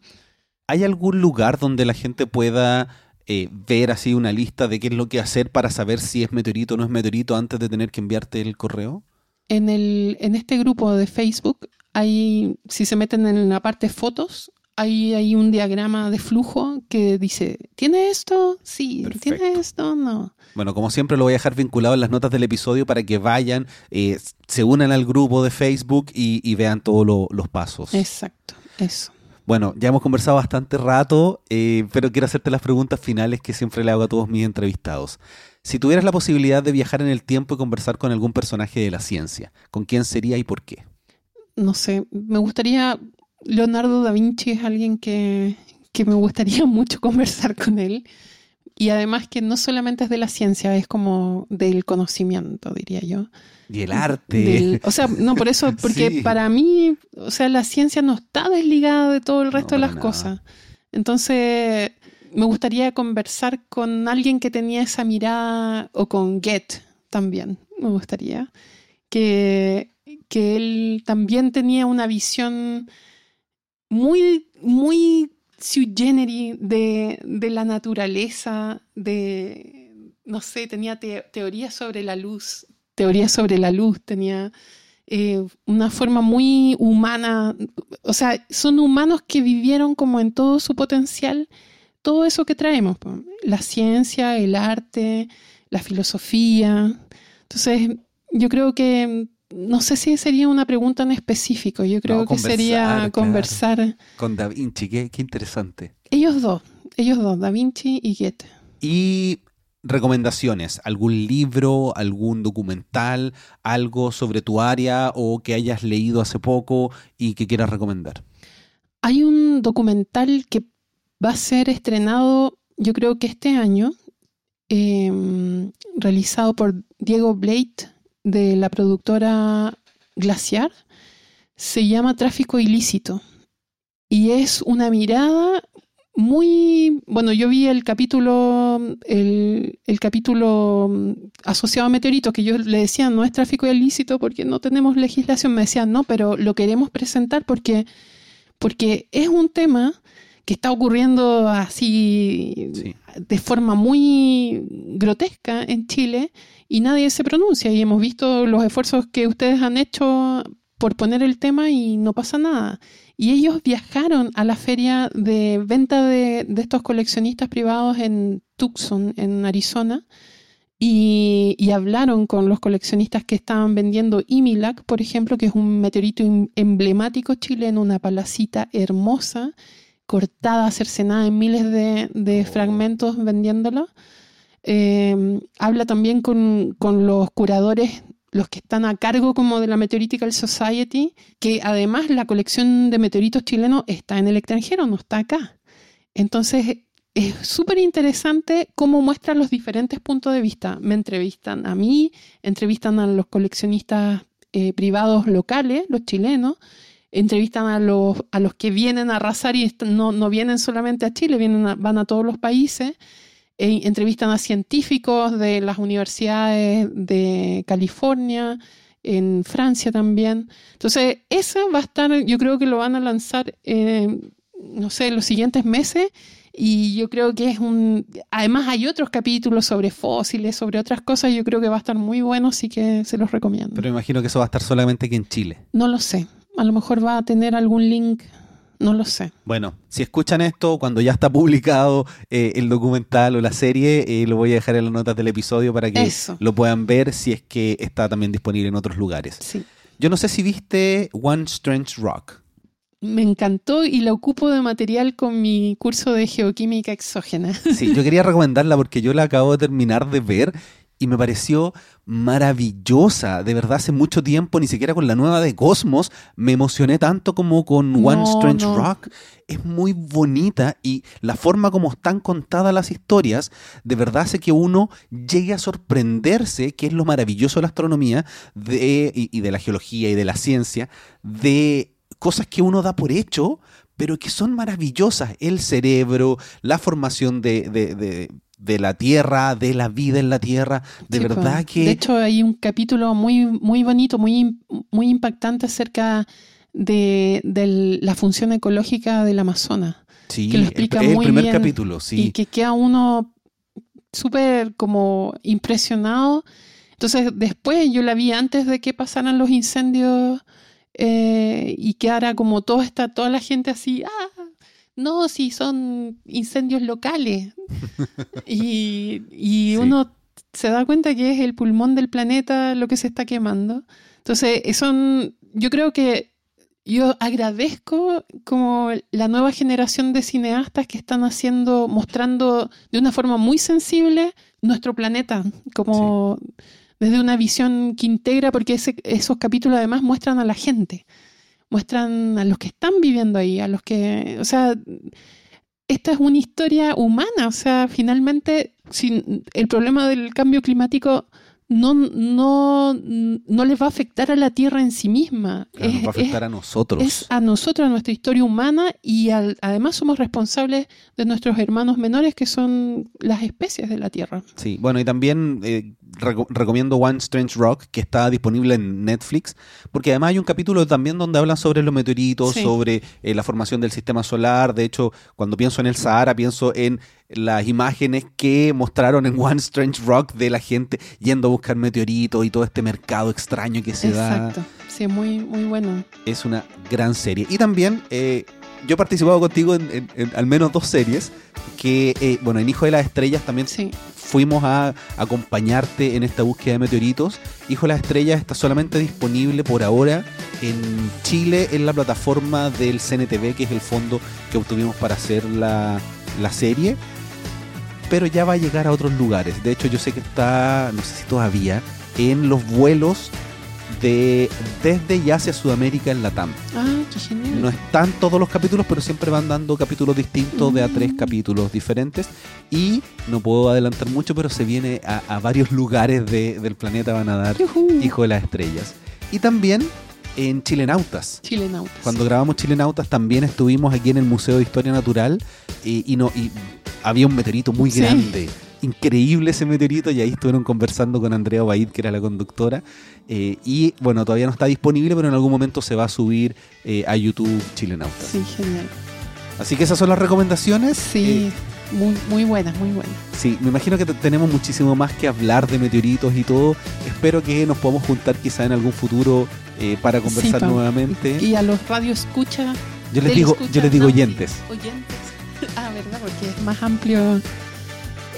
¿Hay algún lugar donde la gente pueda eh, ver así una lista de qué es lo que hacer para saber si es meteorito o no es meteorito antes de tener que enviarte el correo? En, el, en este grupo de Facebook, hay, si se meten en la parte fotos, hay, hay un diagrama de flujo que dice, ¿tiene esto? Sí, ¿tiene esto? No. Bueno, como siempre lo voy a dejar vinculado en las notas del episodio para que vayan, eh, se unan al grupo de Facebook y, y vean todos lo- los pasos. Exacto, eso. Bueno, ya hemos conversado bastante rato, eh, pero quiero hacerte las preguntas finales que siempre le hago a todos mis entrevistados. Si tuvieras la posibilidad de viajar en el tiempo y conversar con algún personaje de la ciencia, ¿con quién sería y por qué? No sé, me gustaría, Leonardo da Vinci es alguien que, que me gustaría mucho conversar con él. Y además que no solamente es de la ciencia, es como del conocimiento, diría yo. Y el arte. Del- o sea, no, por eso, porque Sí. para mí, o sea, la ciencia no está desligada de todo el resto No, de las nada. cosas. Entonces, me gustaría conversar con alguien que tenía esa mirada, o con Goethe también, me gustaría, que, que él también tenía una visión muy, muy sui generis de, de la naturaleza, de, no sé, tenía te- teorías sobre la luz, teorías sobre la luz, tenía eh, una forma muy humana, o sea, son humanos que vivieron como en todo su potencial, todo eso que traemos, la ciencia, el arte, la filosofía. Entonces, yo creo que, no sé si sería una pregunta en específico, yo creo que sería claro. conversar. Con Da Vinci, qué, qué interesante. Ellos dos, ellos dos, Da Vinci y Goethe. Y recomendaciones, algún libro, algún documental, algo sobre tu área o que hayas leído hace poco y que quieras recomendar. Hay un documental que va a ser estrenado, yo creo que este año, eh, realizado por Diego Blade de la productora Glaciar. Se llama Tráfico Ilícito. Y es una mirada muy. Bueno, yo vi el capítulo, el, el capítulo mm, asociado a meteoritos, que yo le decía no es tráfico ilícito porque no tenemos legislación. Me decían no, pero lo queremos presentar porque, porque es un tema que está ocurriendo así Sí. de forma muy grotesca en Chile y nadie se pronuncia. Y hemos visto los esfuerzos que ustedes han hecho por poner el tema y no pasa nada. Y ellos viajaron a la feria de venta de, de estos coleccionistas privados en Tucson, en Arizona, y, y hablaron con los coleccionistas que estaban vendiendo Imilac, por ejemplo, que es un meteorito em- emblemático chileno, una palacita hermosa, cortada, cercenada en miles de, de Oh. fragmentos vendiéndolo. Eh, habla también con, con los curadores, los que están a cargo como de la Meteoritical Society, que además la colección de meteoritos chilenos está en el extranjero, no está acá. Entonces es súper interesante cómo muestran los diferentes puntos de vista. Me entrevistan a mí, entrevistan a los coleccionistas eh, privados locales, los chilenos, entrevistan a los, a los que vienen a arrasar y no, no vienen solamente a Chile, vienen van a todos los países. E entrevistan a científicos de las universidades de California, en Francia también. Entonces, esa va a estar, yo creo que lo van a lanzar, eh, no sé, en los siguientes meses. Y yo creo que es un... Además hay otros capítulos sobre fósiles, sobre otras cosas. Yo creo que va a estar muy bueno, así que se los recomiendo. Pero me imagino que eso va a estar solamente aquí en Chile. No lo sé. A lo mejor va a tener algún link. No lo sé. Bueno, si escuchan esto cuando ya está publicado eh, el documental o la serie, eh, lo voy a dejar en las notas del episodio para que Eso. lo puedan ver si es que está también disponible en otros lugares. Sí. Yo no sé si viste One Strange Rock. Me encantó y la ocupo de material con mi curso de geoquímica exógena. Sí, yo quería recomendarla porque yo la acabo de terminar de ver y me pareció maravillosa. De verdad, hace mucho tiempo, ni siquiera con la nueva de Cosmos, me emocioné tanto como con One No, Strange no. Rock. Es muy bonita y la forma como están contadas las historias, de verdad hace que uno llegue a sorprenderse, que es lo maravilloso de la astronomía de, y, y de la geología y de la ciencia, de cosas que uno da por hecho, pero que son maravillosas. El cerebro, la formación de, de- de- de la Tierra, de la vida en la Tierra. De Sí, verdad pues. que... De hecho, hay un capítulo muy, muy bonito, muy, muy impactante acerca de, de la función ecológica del Amazonas. sí, que lo explica el, el muy primer bien capítulo, Y sí. que queda uno súper como impresionado. Entonces, después yo la vi antes de que pasaran los incendios eh, y quedara como toda esta, toda la gente así, ah, no, si son incendios locales. y y Sí. uno se da cuenta que es el pulmón del planeta lo que se está quemando. Entonces, eh, son, yo creo que yo agradezco como la nueva generación de cineastas que están haciendo, mostrando de una forma muy sensible nuestro planeta, como desde una visión que integra, porque ese- esos capítulos además muestran a la gente, muestran a los que están viviendo ahí, a los que, o sea, esta es una historia humana, o sea, finalmente si el problema del cambio climático no, no, no les va a afectar a la Tierra en sí misma. Claro, nos va a afectar a nosotros. es a nosotros, a nuestra historia humana y al- además somos responsables de nuestros hermanos menores que son las especies de la Tierra. Sí, bueno, y también eh, reco- recomiendo One Strange Rock, que está disponible en Netflix, porque además hay un capítulo también donde hablan sobre los meteoritos, Sí. sobre eh, la formación del sistema solar. De hecho, cuando pienso en el Sahara, pienso en las imágenes que mostraron en One Strange Rock de la gente yendo a buscar meteoritos y todo este mercado extraño que se da. Exacto. Sí, muy, muy bueno. Es una gran serie. Y también eh, yo he participado contigo en, en- en al menos dos series, que, eh, bueno, en Hijo de las Estrellas también Sí. fuimos a acompañarte en esta búsqueda de meteoritos. Hijo de las Estrellas está solamente disponible por ahora en Chile en la plataforma del CNTV, que es el fondo que obtuvimos para hacer la, la serie. Pero ya va a llegar a otros lugares. De hecho, yo sé que está, no sé si todavía, en los vuelos de desde y hacia Sudamérica en Latam. Ah, qué genial. No están todos los capítulos, pero siempre van dando capítulos distintos de a tres Mm. capítulos diferentes. Y no puedo adelantar mucho, pero se viene a, a varios lugares de- del planeta van a dar Yujú. Hijo de las Estrellas. Y también en Chilenautas. Chilenautas. Cuando grabamos Chilenautas también estuvimos aquí en el Museo de Historia Natural y, y no, y había un meteorito muy Sí. grande. Increíble ese meteorito y ahí estuvieron conversando con Andrea Baid, que era la conductora. eh, y bueno, todavía no está disponible, pero en algún momento se va a subir eh, a YouTube Chilenautas. Sí, genial. Así que esas son las recomendaciones. Sí, Eh, muy, muy buenas, muy buenas. sí, me imagino que te- tenemos muchísimo más que hablar de meteoritos y todo. Espero que nos podamos juntar quizá en algún futuro para conversar Sí, nuevamente. Y a los radio escucha. yo les digo, yo les digo oyentes. Oyentes. Ah, ¿verdad? Porque es más amplio.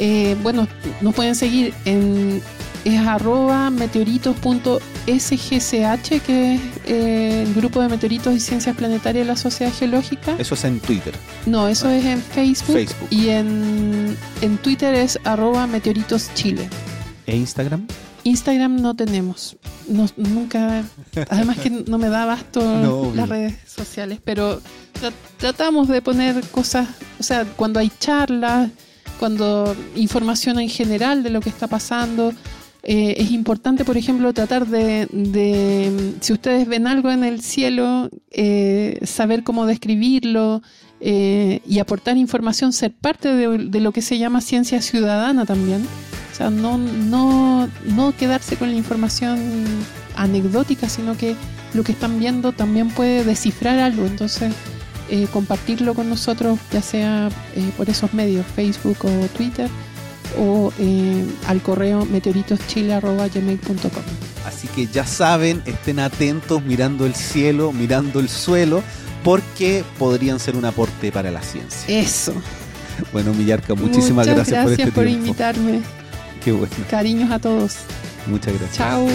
Eh, bueno, nos pueden seguir en es arroba meteoritos.sgch, que es eh, el grupo de meteoritos y ciencias planetarias de la Sociedad Geológica. Eso es en Twitter, No, eso es en Facebook. Facebook Y en, en Twitter es arroba meteoritos chile. e Instagram. Instagram no tenemos. No- nunca. Además que no me da abasto No, las redes sociales, pero tra- tratamos de poner cosas. O sea, cuando hay charlas, cuando información en general de lo que está pasando. eh, es importante, por ejemplo, tratar de, si ustedes ven algo en el cielo, eh, saber cómo describirlo eh, y aportar información, ser parte de, de lo que se llama ciencia ciudadana también. O sea, no, no, no quedarse con la información anecdótica, sino que lo que están viendo también puede descifrar algo. Entonces, eh, compartirlo con nosotros, ya sea eh, por esos medios, Facebook o Twitter, o eh, al correo meteoritoschile.gmail.com. Así que ya saben, estén atentos mirando el cielo, mirando el suelo, porque podrían ser un aporte para la ciencia. Eso. Bueno, Millarca, muchísimas Muchas gracias, por este por tiempo. invitarme. Qué bueno, Cariños a todos. muchas gracias. Chao.